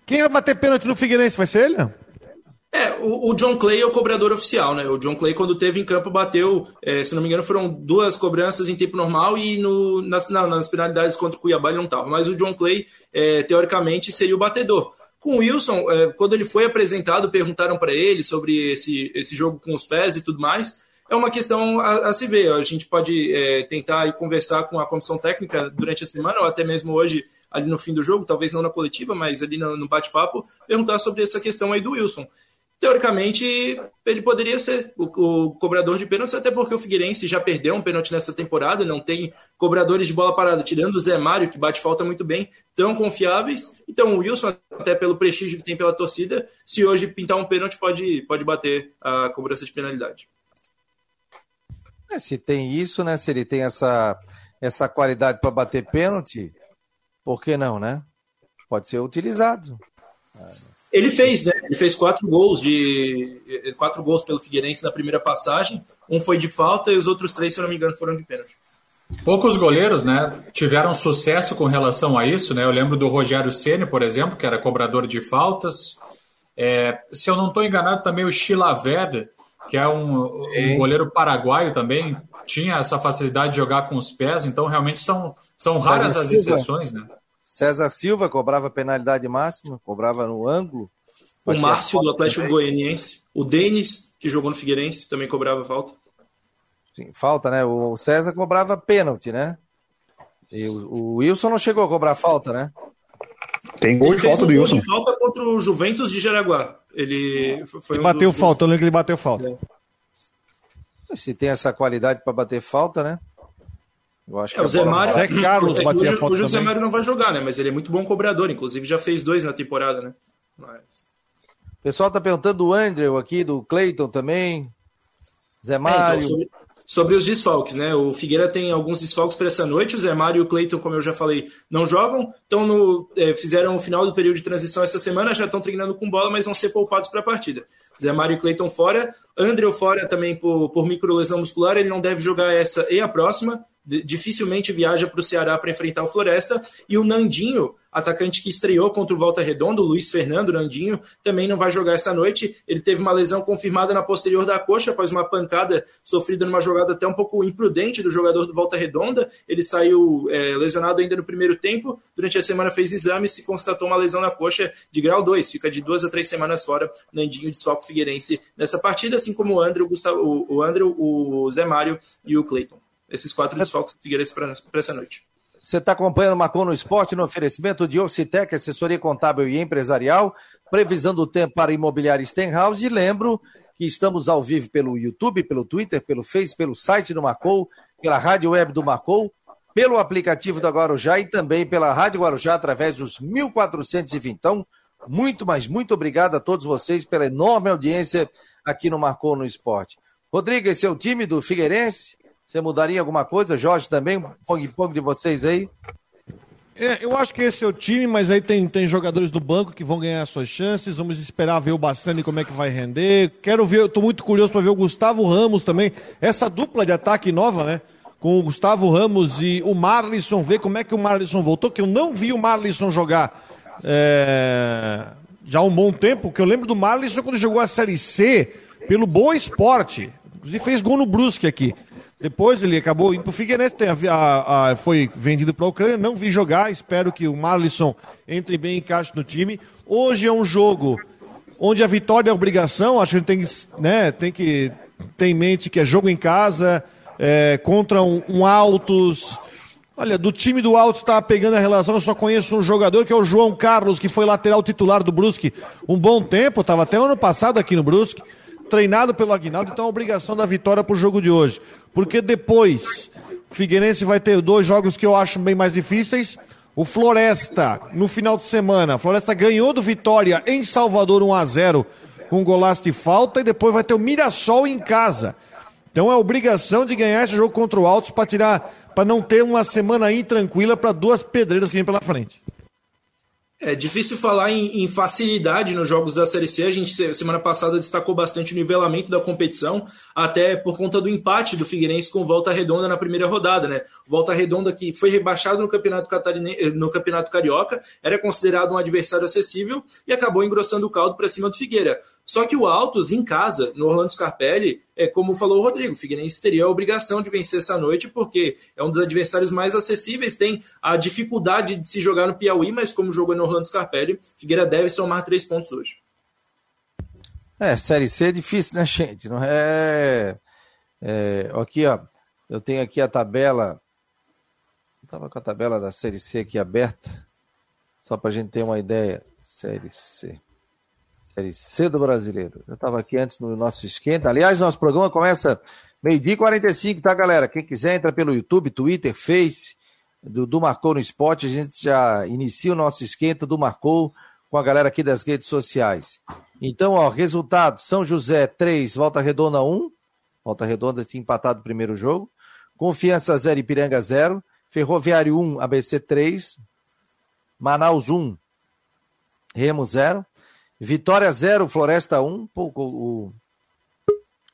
Quem vai bater pênalti no Figueirense? Vai ser ele? Não? É, o, o, John Clay é o cobrador oficial, né? O John Clay, quando teve em campo, bateu, é, se não me engano, foram duas cobranças em tempo normal e no, nas, não, nas penalidades contra o Cuiabá ele não estava. Mas o John Clay, é, teoricamente, seria o batedor. Com o Wilson, é, quando ele foi apresentado, perguntaram para ele sobre esse, esse jogo com os pés e tudo mais. É uma questão a, a se ver. A gente pode é, tentar e conversar com a comissão técnica durante a semana, ou até mesmo hoje, ali no fim do jogo, talvez não na coletiva, mas ali no, bate-papo, perguntar sobre essa questão aí do Wilson teoricamente, ele poderia ser o, o, cobrador de pênaltis, até porque o Figueirense já perdeu um pênalti nessa temporada, não tem cobradores de bola parada, tirando o Zé Mário, que bate falta muito bem, tão confiáveis. Então, o Wilson, até pelo prestígio que tem pela torcida, se hoje pintar um pênalti, pode, pode bater a cobrança de penalidade. É, se tem isso, né? Se ele tem essa, essa qualidade para bater pênalti, por que não, né? Pode ser utilizado. Ele fez, né? Ele fez quatro gols de quatro gols pelo Figueirense na primeira passagem. Um foi de falta e os outros três, se eu não me engano, foram de pênalti. Poucos goleiros, né, tiveram sucesso com relação a isso, né? Eu lembro do Rogério Ceni, por exemplo, que era cobrador de faltas. É, se eu não estou enganado, também o Chilaverde, que é um, um, goleiro paraguaio também, tinha essa facilidade de jogar com os pés. Então, realmente são, são raras as exceções, né? César Silva cobrava penalidade máxima, cobrava no ângulo. O Márcio do Atlético também. Goianiense. O Denis, que jogou no Figueirense, também cobrava falta. Sim, falta, né? O César cobrava pênalti, né? E o, o Wilson não chegou a cobrar falta, né? Tem gol de falta um do Wilson. de falta contra o Juventus de Jaraguá. Ele foi ele um bateu dos... falta, eu lembro que ele bateu falta. É. Se tem essa qualidade para bater falta, né? Eu acho é, o Zé Mário. Zé Carlos é, batia hoje, hoje o Zé Mário não vai jogar, né? Mas ele é muito bom cobrador, inclusive já fez dois na temporada, né? Mas... O pessoal tá perguntando do Andrew aqui, do Cleiton também. Zé Mário. É, então, sobre, sobre, os desfalques, né? O Figueira tem alguns desfalques para essa noite. O Zé Mário e o Cleiton, como eu já falei, não jogam. Então no, é, fizeram o final do período de transição essa semana, já estão treinando com bola, mas vão ser poupados para a partida. Zé Mário e Cleiton fora. Andrew fora também por, por micro lesão muscular. Ele não deve jogar essa e a próxima dificilmente viaja para o Ceará para enfrentar o Floresta. E o Nandinho, atacante que estreou contra o Volta Redonda, o Luiz Fernando Nandinho, também não vai jogar essa noite. Ele teve uma lesão confirmada na posterior da coxa após uma pancada sofrida numa jogada até um pouco imprudente do jogador do Volta Redonda. Ele saiu é, lesionado ainda no primeiro tempo. Durante a semana fez exames e constatou uma lesão na coxa de grau 2. Fica de duas a três semanas fora. Nandinho desfalco Figueirense nessa partida, assim como o André, o, Gustavo, o, André, o Zé Mário e o Cleiton esses quatro desfalques do Figueirense para essa noite. Você está acompanhando o Marcon no Esporte no oferecimento de Ocitec, assessoria contábil e empresarial, previsão do tempo para imobiliário Stenhouse. E lembro que estamos ao vivo pelo YouTube, pelo Twitter, pelo Face, pelo site do Marcou, pela rádio web do Marcou, pelo aplicativo da Guarujá e também pela Rádio Guarujá através dos 1420. Então, muito, mas muito obrigado a todos vocês pela enorme audiência aqui no Marcou no Esporte. Rodrigo, esse é o time do Figueirense? Você mudaria alguma coisa, Jorge, também? Pong-pong de vocês aí? É, eu acho que esse é o time, mas aí tem, tem jogadores do banco que vão ganhar suas chances. Vamos esperar ver o Bassani como é que vai render. Quero ver, estou muito curioso para ver o Gustavo Ramos também. Essa dupla de ataque nova, né? Com o Gustavo Ramos e o Marlisson, ver como é que o Marlisson voltou, que eu não vi o Marlisson jogar é, já há um bom tempo, que eu lembro do Marlisson quando jogou a Série C pelo Boa Esporte. Ele fez gol no Brusque aqui. Depois ele acabou indo para o Figueirense, a, a, foi vendido para a Ucrânia, não vi jogar, espero que o Marlisson entre bem e encaixe no time. Hoje é um jogo onde a vitória é obrigação, acho que a gente tem, né, tem que ter em mente que é jogo em casa, é, contra um, um Altos. Olha, do time do Altos está pegando a relação, eu só conheço um jogador que é o João Carlos, que foi lateral titular do Brusque um bom tempo, estava até ano passado aqui no Brusque treinado pelo Aguinaldo, então a obrigação da vitória para o jogo de hoje. Porque depois, o Figueirense vai ter dois jogos que eu acho bem mais difíceis. O Floresta, no final de semana, Floresta ganhou do Vitória em Salvador 1 a 0 com um golaço de falta e depois vai ter o Mirassol em casa. Então é obrigação de ganhar esse jogo contra o Altos para tirar, para não ter uma semana intranquila para duas pedreiras que vem pela frente. É difícil falar em, em, facilidade nos jogos da Série C. A gente, semana passada, destacou bastante o nivelamento da competição, até por conta do empate do Figueirense com Volta Redonda na primeira rodada. Né? Volta Redonda, que foi rebaixado no Campeonato, Catarine... no Campeonato Carioca, era considerado um adversário acessível e acabou engrossando o caldo para cima do Figueira. Só que o Altos, em casa, no Orlando Scarpelli, é como falou o Rodrigo, o Figueirense teria a obrigação de vencer essa noite, porque é um dos adversários mais acessíveis, tem a dificuldade de se jogar no Piauí, mas como jogou no Orlando Scarpelli, Figueira deve somar três pontos hoje. É, Série C é difícil, né, gente? Não é... é... Aqui, ó, eu tenho aqui a tabela, estava com a tabela da Série C aqui aberta, só para a gente ter uma ideia. Série C. Série C do Brasileiro. Eu estava aqui antes no nosso esquenta. Aliás, nosso programa começa meio-dia e 45, tá, galera? Quem quiser entra pelo YouTube, Twitter, Face, do, do Marcou no Esporte. A gente já inicia o nosso esquenta do Marcou com a galera aqui das redes sociais. Então, ó, resultado: São José 3, Volta Redonda 1. Volta Redonda tinha empatado o primeiro jogo. Confiança 0, Ipiranga 0. Ferroviário 1, ABC 3. Manaus 1, Remo 0. Vitória 0, Floresta 1. Um, o,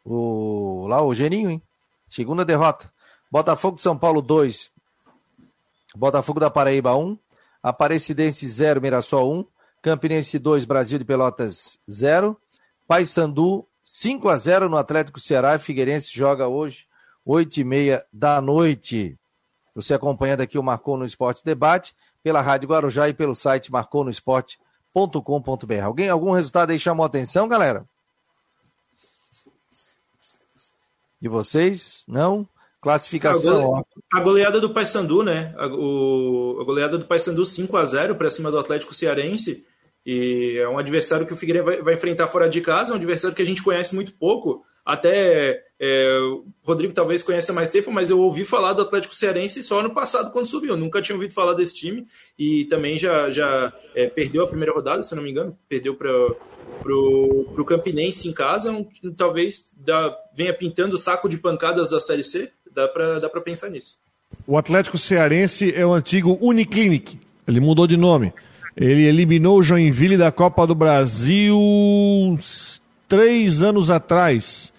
o, lá o Geninho, hein? Segunda derrota. Botafogo de São Paulo 2. Botafogo da Paraíba 1. Um. Aparecidense 0, Mirassol 1. Um. Campinense 2, Brasil de Pelotas 0. Paysandu 5 a 0 no Atlético Ceará. Figueirense joga hoje, 8 e meia da noite. Você acompanhando aqui o Marcou no Esporte Debate pela Rádio Guarujá e pelo site Marcou com.br. Alguém, algum resultado aí chamou a atenção, galera? De vocês? Não? Classificação. A, a goleada do Paysandu, né? A, o, a goleada do Paysandu 5 a 0 para cima do Atlético Cearense. E é um adversário que o Figueiredo vai, vai, enfrentar fora de casa, um adversário que a gente conhece muito pouco. Até é, o Rodrigo talvez conheça mais tempo, mas eu ouvi falar do Atlético Cearense só ano passado, quando subiu. Nunca tinha ouvido falar desse time e também já, já é, perdeu a primeira rodada, se não me engano. Perdeu para o Campinense em casa. Um, talvez dá, venha pintando o saco de pancadas da Série C. Dá para dá pensar nisso. O Atlético Cearense é o antigo Uniclinic. Ele mudou de nome. Ele eliminou o Joinville da Copa do Brasil três anos atrás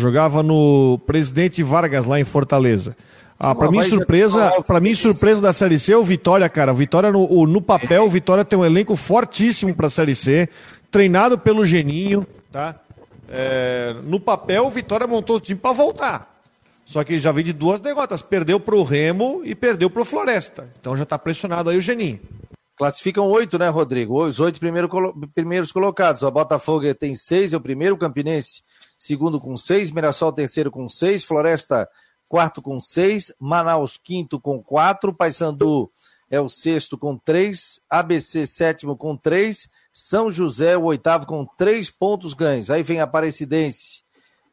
jogava no Presidente Vargas lá em Fortaleza. Ah, para mim surpresa, para mim surpresa da Série C é o Vitória, cara. O Vitória no, no papel, o Vitória tem um elenco fortíssimo para a Série C, treinado pelo Geninho, tá? É, no papel, o Vitória montou o time para voltar. Só que já vem de duas derrotas, perdeu para o Remo e perdeu para o Floresta. Então já está pressionado aí o Geninho. Classificam oito, né, Rodrigo? Os oito primeiro, primeiros colocados. O Botafogo tem seis, é o primeiro, o Campinense segundo com seis, Mirassol terceiro com seis, Floresta quarto com seis, Manaus quinto com quatro, Paysandu é o sexto com três, ABC sétimo com três, São José o oitavo com três pontos ganhos. Aí vem Aparecidense,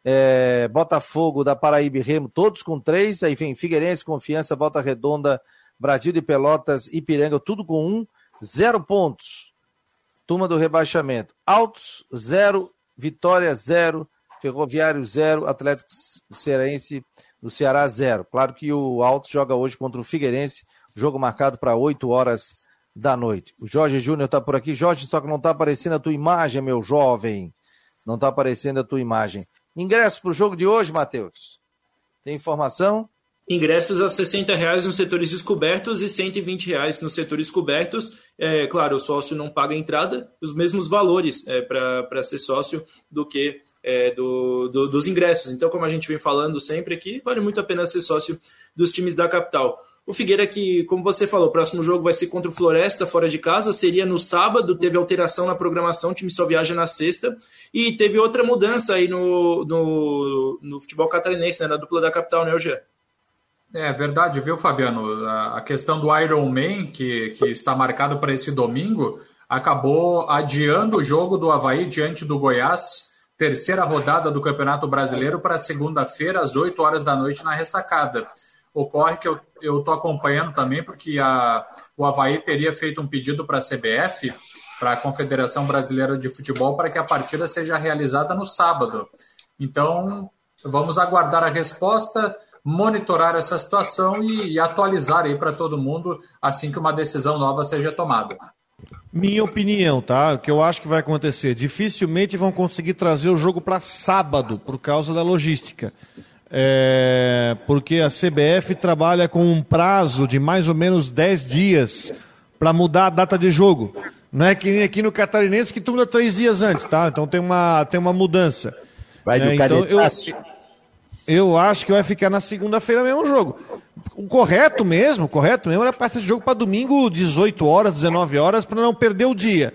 é, Botafogo da Paraíba e Remo, todos com três. Aí vem Figueirense, Confiança, Volta Redonda, Brasil de Pelotas, Ipiranga, tudo com um, zero pontos. Turma do rebaixamento. Altos, zero. Vitória, zero. Ferroviário 0, Atlético Cearense do Ceará 0. Claro que o Alto joga hoje contra o Figueirense, jogo marcado para 8 horas da noite. O Jorge Júnior está por aqui. Jorge, só que não está aparecendo a tua imagem, meu jovem. Não está aparecendo a tua imagem. Ingresso para o jogo de hoje, Matheus. Tem informação? Ingressos a 60 reais nos setores descobertos e 120 reais nos setores cobertos. É, claro, o sócio não paga entrada, os mesmos valores é, para ser sócio do que é, do, do, dos ingressos. Então, como a gente vem falando sempre aqui, vale muito a pena ser sócio dos times da capital. O Figueira, que, como você falou, o próximo jogo vai ser contra o Floresta, fora de casa, seria no sábado, teve alteração na programação, o time só viaja na sexta, e teve outra mudança aí no, no, no futebol catarinense, né, na dupla da capital, né, Eugê? É verdade, viu, Fabiano? A questão do Iron Man, que, que está marcado para esse domingo, acabou adiando o jogo do Havaí diante do Goiás, terceira rodada do Campeonato Brasileiro, para segunda-feira, às 8 horas da noite, na ressacada ocorre que eu estou acompanhando também, porque a, o Havaí teria feito um pedido para a CBF, para a Confederação Brasileira de Futebol, para que a partida seja realizada no sábado. Então, vamos aguardar a resposta, monitorar essa situação e, e atualizar aí para todo mundo assim que uma decisão nova seja tomada. Minha opinião, tá? O que eu acho que vai acontecer? Dificilmente vão conseguir trazer o jogo para sábado por causa da logística é, porque a CBF trabalha com um prazo de mais ou menos 10 dias para mudar a data de jogo. Não é que nem aqui no Catarinense que tu muda três dias antes, tá? Então tem uma, tem uma mudança. Vai é, então eu, eu acho que vai ficar na segunda-feira mesmo o jogo. O correto mesmo, o correto mesmo era passar esse jogo para domingo, 18 horas, 19 horas, para não perder o dia.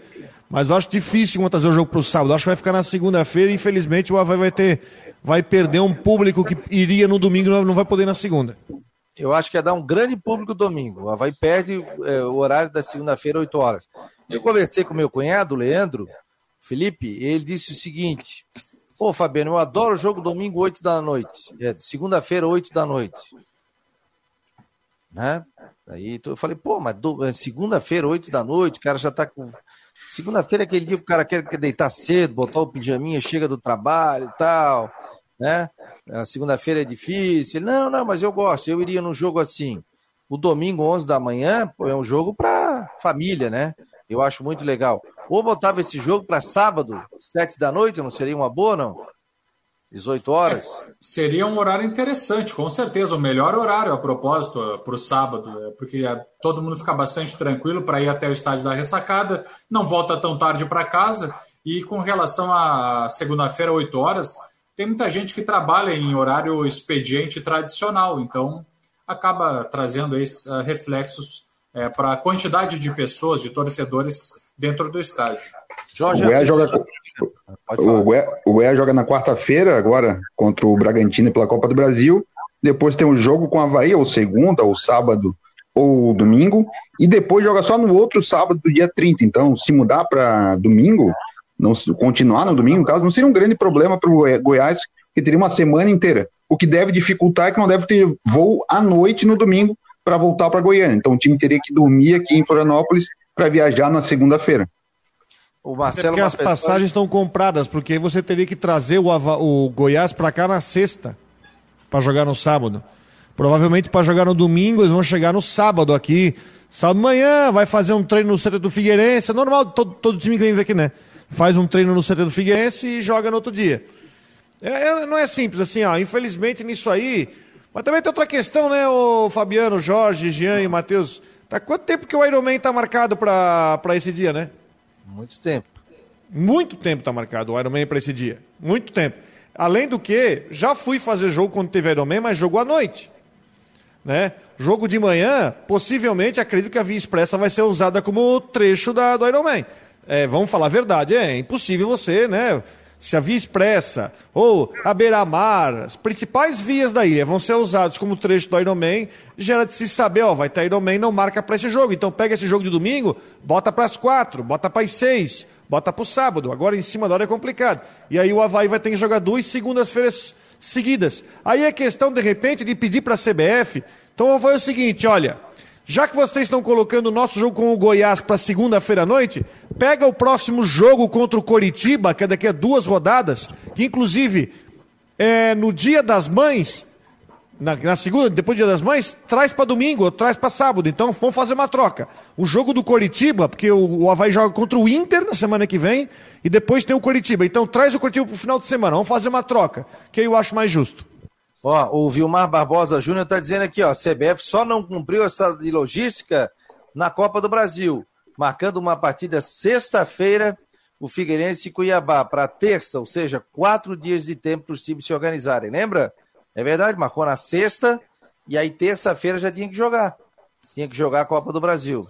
Mas eu acho difícil trazer o jogo para o sábado. Eu acho que vai ficar na segunda-feira e infelizmente o Havaí vai ter vai perder um público que iria no domingo e não vai poder na segunda. Eu acho que ia dar um grande público domingo. O Havaí perde é, o horário da segunda-feira, 8 horas. Eu conversei com meu cunhado, Leandro, Felipe, ele disse o seguinte: Pô, Fabiano, eu adoro jogo domingo, 8 da noite. É, segunda-feira, 8 da noite. Né? Aí eu falei, pô, mas é segunda-feira, 8 da noite, o cara já tá com. Segunda-feira é aquele dia que o cara quer, quer deitar cedo, botar o pijaminha, chega do trabalho e tal né? A segunda-feira é difícil. Ele, não, não, mas eu gosto, eu iria num jogo assim. O domingo, 11 da manhã, pô, é um jogo para família, né? Eu acho muito legal. Ou botava esse jogo para sábado, 7 da noite, não seria uma boa, não? 18 horas? É, seria um horário interessante, com certeza. O melhor horário, a propósito, para o sábado, é porque é, todo mundo fica bastante tranquilo para ir até o estádio da ressacada, não volta tão tarde para casa. E com relação à segunda-feira, 8 horas, tem muita gente que trabalha em horário expediente tradicional, então acaba trazendo esses uh, reflexos uh, para a quantidade de pessoas, de torcedores dentro do estádio. Jorge, o Goiás joga, o Goiás joga na quarta-feira agora contra o Bragantino pela Copa do Brasil. Depois tem um jogo com a Havaí, ou segunda, ou sábado, ou domingo. E depois joga só no outro sábado do dia 30. Então, se mudar para domingo, não continuar no domingo, no caso, não seria um grande problema para o Goiás, que teria uma semana inteira. O que deve dificultar é que não deve ter voo à noite no domingo para voltar para Goiânia. Então o time teria que dormir aqui em Florianópolis para viajar na segunda-feira. O Marcelo é porque as passagens estão compradas, porque aí você teria que trazer o, o Goiás para cá na sexta para jogar no sábado. Provavelmente para jogar no domingo, eles vão chegar no sábado aqui. Sábado manhã, vai fazer um treino no centro do Figueirense. É normal, todo, todo time que vem aqui, né? faz um treino no CT do Figueirense e joga no outro dia. É, é, não é simples assim, ó. Infelizmente nisso aí. Mas também tem outra questão, né, o Fabiano, Jorge, Jean e Matheus. Tá quanto tempo que o Ironman tá marcado para esse dia, né? Muito tempo. Muito tempo tá marcado o Ironman para esse dia. Muito tempo. Além do que, já fui fazer jogo quando teve Ironman, mas jogou à noite. Né? Jogo de manhã, possivelmente, acredito que a Via Expressa vai ser usada como trecho da, do Ironman é, vamos falar a verdade, é impossível você, né? Se a via expressa ou a beira-mar, as principais vias da ilha vão ser usados como trecho do Ironman, gera de se saber, ó, vai ter Ironman, não marca para esse jogo. Então pega esse jogo de domingo, bota para as quatro, bota para as seis, bota para o sábado. Agora em cima da hora é complicado. E aí o Havaí vai ter que jogar duas segundas-feiras seguidas. Aí é questão, de repente, de pedir para a CBF. Então foi o seguinte, olha, já que vocês estão colocando o nosso jogo com o Goiás para segunda-feira à noite, pega o próximo jogo contra o Coritiba, que é daqui a duas rodadas, que inclusive é no Dia das Mães, na, na, segunda, depois do Dia das Mães, traz para domingo ou traz para sábado. Então vamos fazer uma troca. O jogo do Coritiba, porque o, o Havaí joga contra o Inter na semana que vem, e depois tem o Coritiba. Então traz o Coritiba para o final de semana. Vamos fazer uma troca, que eu acho mais justo. Ó, o Vilmar Barbosa Júnior está dizendo aqui, ó, a CBF só não cumpriu essa de logística na Copa do Brasil, marcando uma partida sexta-feira, o Figueirense e Cuiabá, para terça, ou seja, quatro dias de tempo para os times se organizarem. Lembra? É verdade, marcou na sexta e aí terça-feira já tinha que jogar. Tinha que jogar a Copa do Brasil.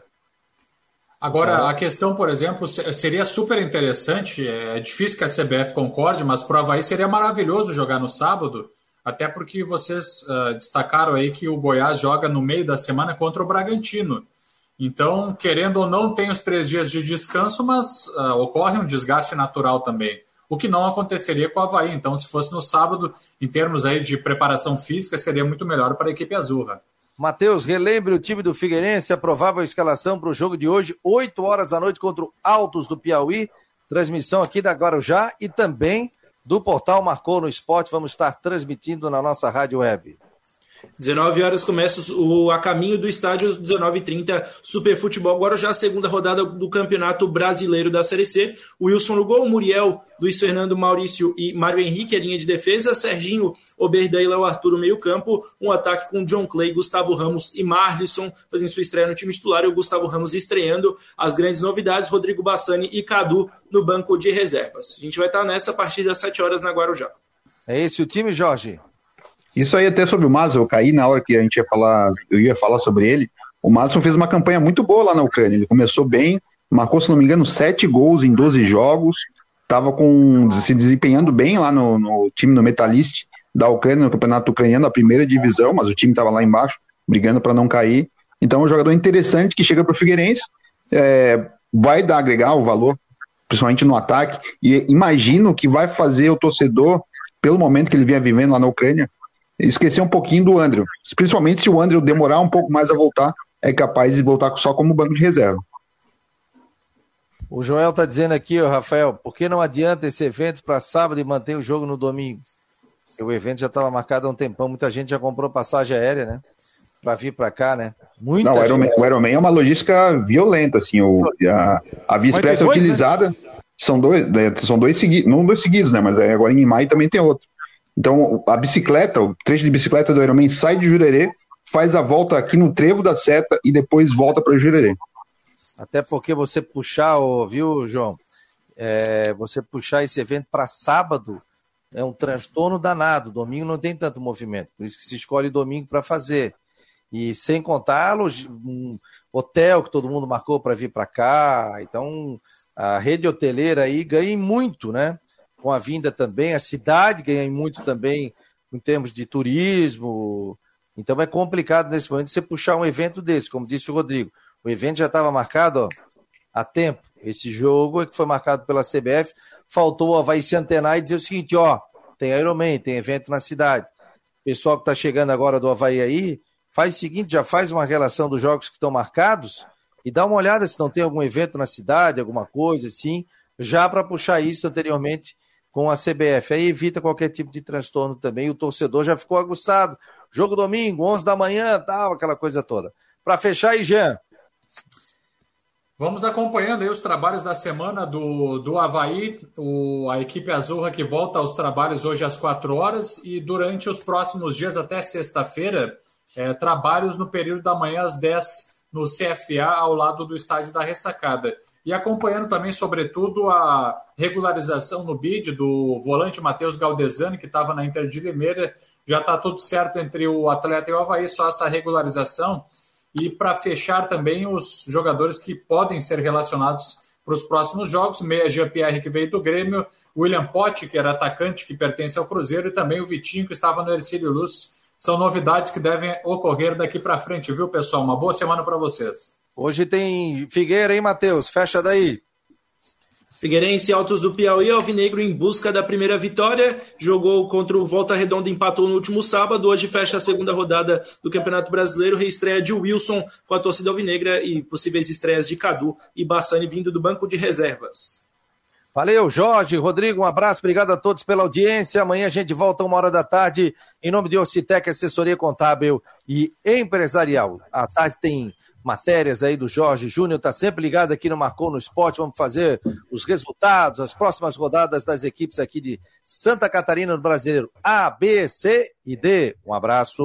Agora, a questão, por exemplo, seria super interessante, é difícil que a CBF concorde, mas para o Havaí seria maravilhoso jogar no sábado, até porque vocês uh, destacaram aí que o Goiás joga no meio da semana contra o Bragantino. Então, querendo ou não, tem os três dias de descanso, mas uh, ocorre um desgaste natural também o que não aconteceria com o Havaí. Então, se fosse no sábado, em termos aí de preparação física, seria muito melhor para a equipe azurra. Matheus, relembre o time do Figueirense, a provável escalação para o jogo de hoje, 8 horas da noite contra o Altos do Piauí. Transmissão aqui da Guarujá e também do portal Marcou no Esporte. Vamos estar transmitindo na nossa rádio web. 19 horas começa o a caminho do estádio 19h30 Super Futebol. Agora já a segunda rodada do Campeonato Brasileiro da Série C. Wilson no gol, Muriel, Luiz Fernando, Maurício e Mário Henrique, a linha de defesa. Serginho, Oberdan e Léo Arthur, meio campo. Um ataque com John Clay, Gustavo Ramos e Marlisson fazendo sua estreia no time titular. E o Gustavo Ramos estreando as grandes novidades. Rodrigo Bassani e Cadu no banco de reservas. A gente vai estar nessa a partir das 7 horas na Guarujá. É esse o time, Jorge? Isso aí até sobre o Mazo, eu caí na hora que a gente ia falar, eu ia falar sobre ele. O Madison fez uma campanha muito boa lá na Ucrânia. Ele começou bem, marcou, se não me engano, sete gols em 12 jogos, estava se desempenhando bem lá no, no time no Metalist da Ucrânia, no campeonato ucraniano, a primeira divisão, mas o time estava lá embaixo, brigando para não cair. Então é um jogador interessante que chega para o Figueirense, é, vai dar agregar o valor, principalmente no ataque, e imagino que vai fazer o torcedor, pelo momento que ele vinha vivendo lá na Ucrânia, esquecer um pouquinho do Andrew. Principalmente se o Andrew demorar um pouco mais a voltar, é capaz de voltar só como banco de reserva. O Joel está dizendo aqui, ó, Rafael, por que não adianta esse evento para sábado e manter o jogo no domingo? O evento já estava marcado há um tempão, muita gente já comprou passagem aérea, né? Para vir para cá, né? Muita não, o Ironman, o Ironman é uma logística violenta, assim. O, a, a Via Express é utilizada, né? são dois, é, são dois seguidos, não dois seguidos, né? Mas é, agora em maio também tem outro. Então, a bicicleta, o trecho de bicicleta do Ironman sai de Jurerê, faz a volta aqui no Trevo da Seta e depois volta para Jurerê. Até porque você puxar, viu, João? É, você puxar esse evento para sábado é um transtorno danado. Domingo não tem tanto movimento, por isso que se escolhe domingo para fazer. E sem contar um hotel que todo mundo marcou para vir para cá. Então, a rede hoteleira aí ganha muito, né? Com a vinda também, a cidade ganha muito também em termos de turismo. Então é complicado nesse momento você puxar um evento desse, como disse o Rodrigo. O evento já estava marcado ó, há tempo. Esse jogo é que foi marcado pela CBF. Faltou o Havaí se antenar e dizer o seguinte: ó, tem Ironman, tem evento na cidade. Pessoal que está chegando agora do Havaí aí, faz o seguinte: já faz uma relação dos jogos que estão marcados e dá uma olhada se não tem algum evento na cidade, alguma coisa assim, já para puxar isso anteriormente com a CBF. Aí evita qualquer tipo de transtorno também. O torcedor já ficou aguçado. Jogo domingo, 11 da manhã, tal, aquela coisa toda. Para fechar aí, Jean. Vamos acompanhando aí os trabalhos da semana do, do Havaí, o, a equipe Azurra que volta aos trabalhos hoje às 4 horas e durante os próximos dias até sexta-feira, é, trabalhos no período da manhã às 10 no CFA, ao lado do estádio da Ressacada e acompanhando também, sobretudo, a regularização no BID do volante Matheus Galdesani, que estava na Inter de Limeira. Já está tudo certo entre o atleta e o Havaí, só essa regularização. E para fechar também os jogadores que podem ser relacionados para os próximos jogos, meia Jean-Pierre que veio do Grêmio, William Potti, que era atacante que pertence ao Cruzeiro, e também o Vitinho, que estava no Ercílio Luz. São novidades que devem ocorrer daqui para frente, viu, pessoal? Uma boa semana para vocês. Hoje tem Figueira, hein, Matheus? Fecha daí. Figueirense Altos do Piauí, Alvinegro em busca da primeira vitória. Jogou contra o Volta Redonda, empatou no último sábado. Hoje fecha a segunda rodada do Campeonato Brasileiro. Reestreia de Wilson com a torcida alvinegra e possíveis estreias de Cadu e Bassani vindo do banco de reservas. Valeu, Jorge, Rodrigo, um abraço, obrigado a todos pela audiência. Amanhã a gente volta uma hora da tarde, em nome de Ocitec, assessoria contábil e empresarial. À tarde tem matérias aí do Jorge Júnior, tá sempre ligado aqui no Marcou no Esporte. Vamos fazer os resultados, as próximas rodadas das equipes aqui de Santa Catarina no Brasileiro A, B, C e D. Um abraço.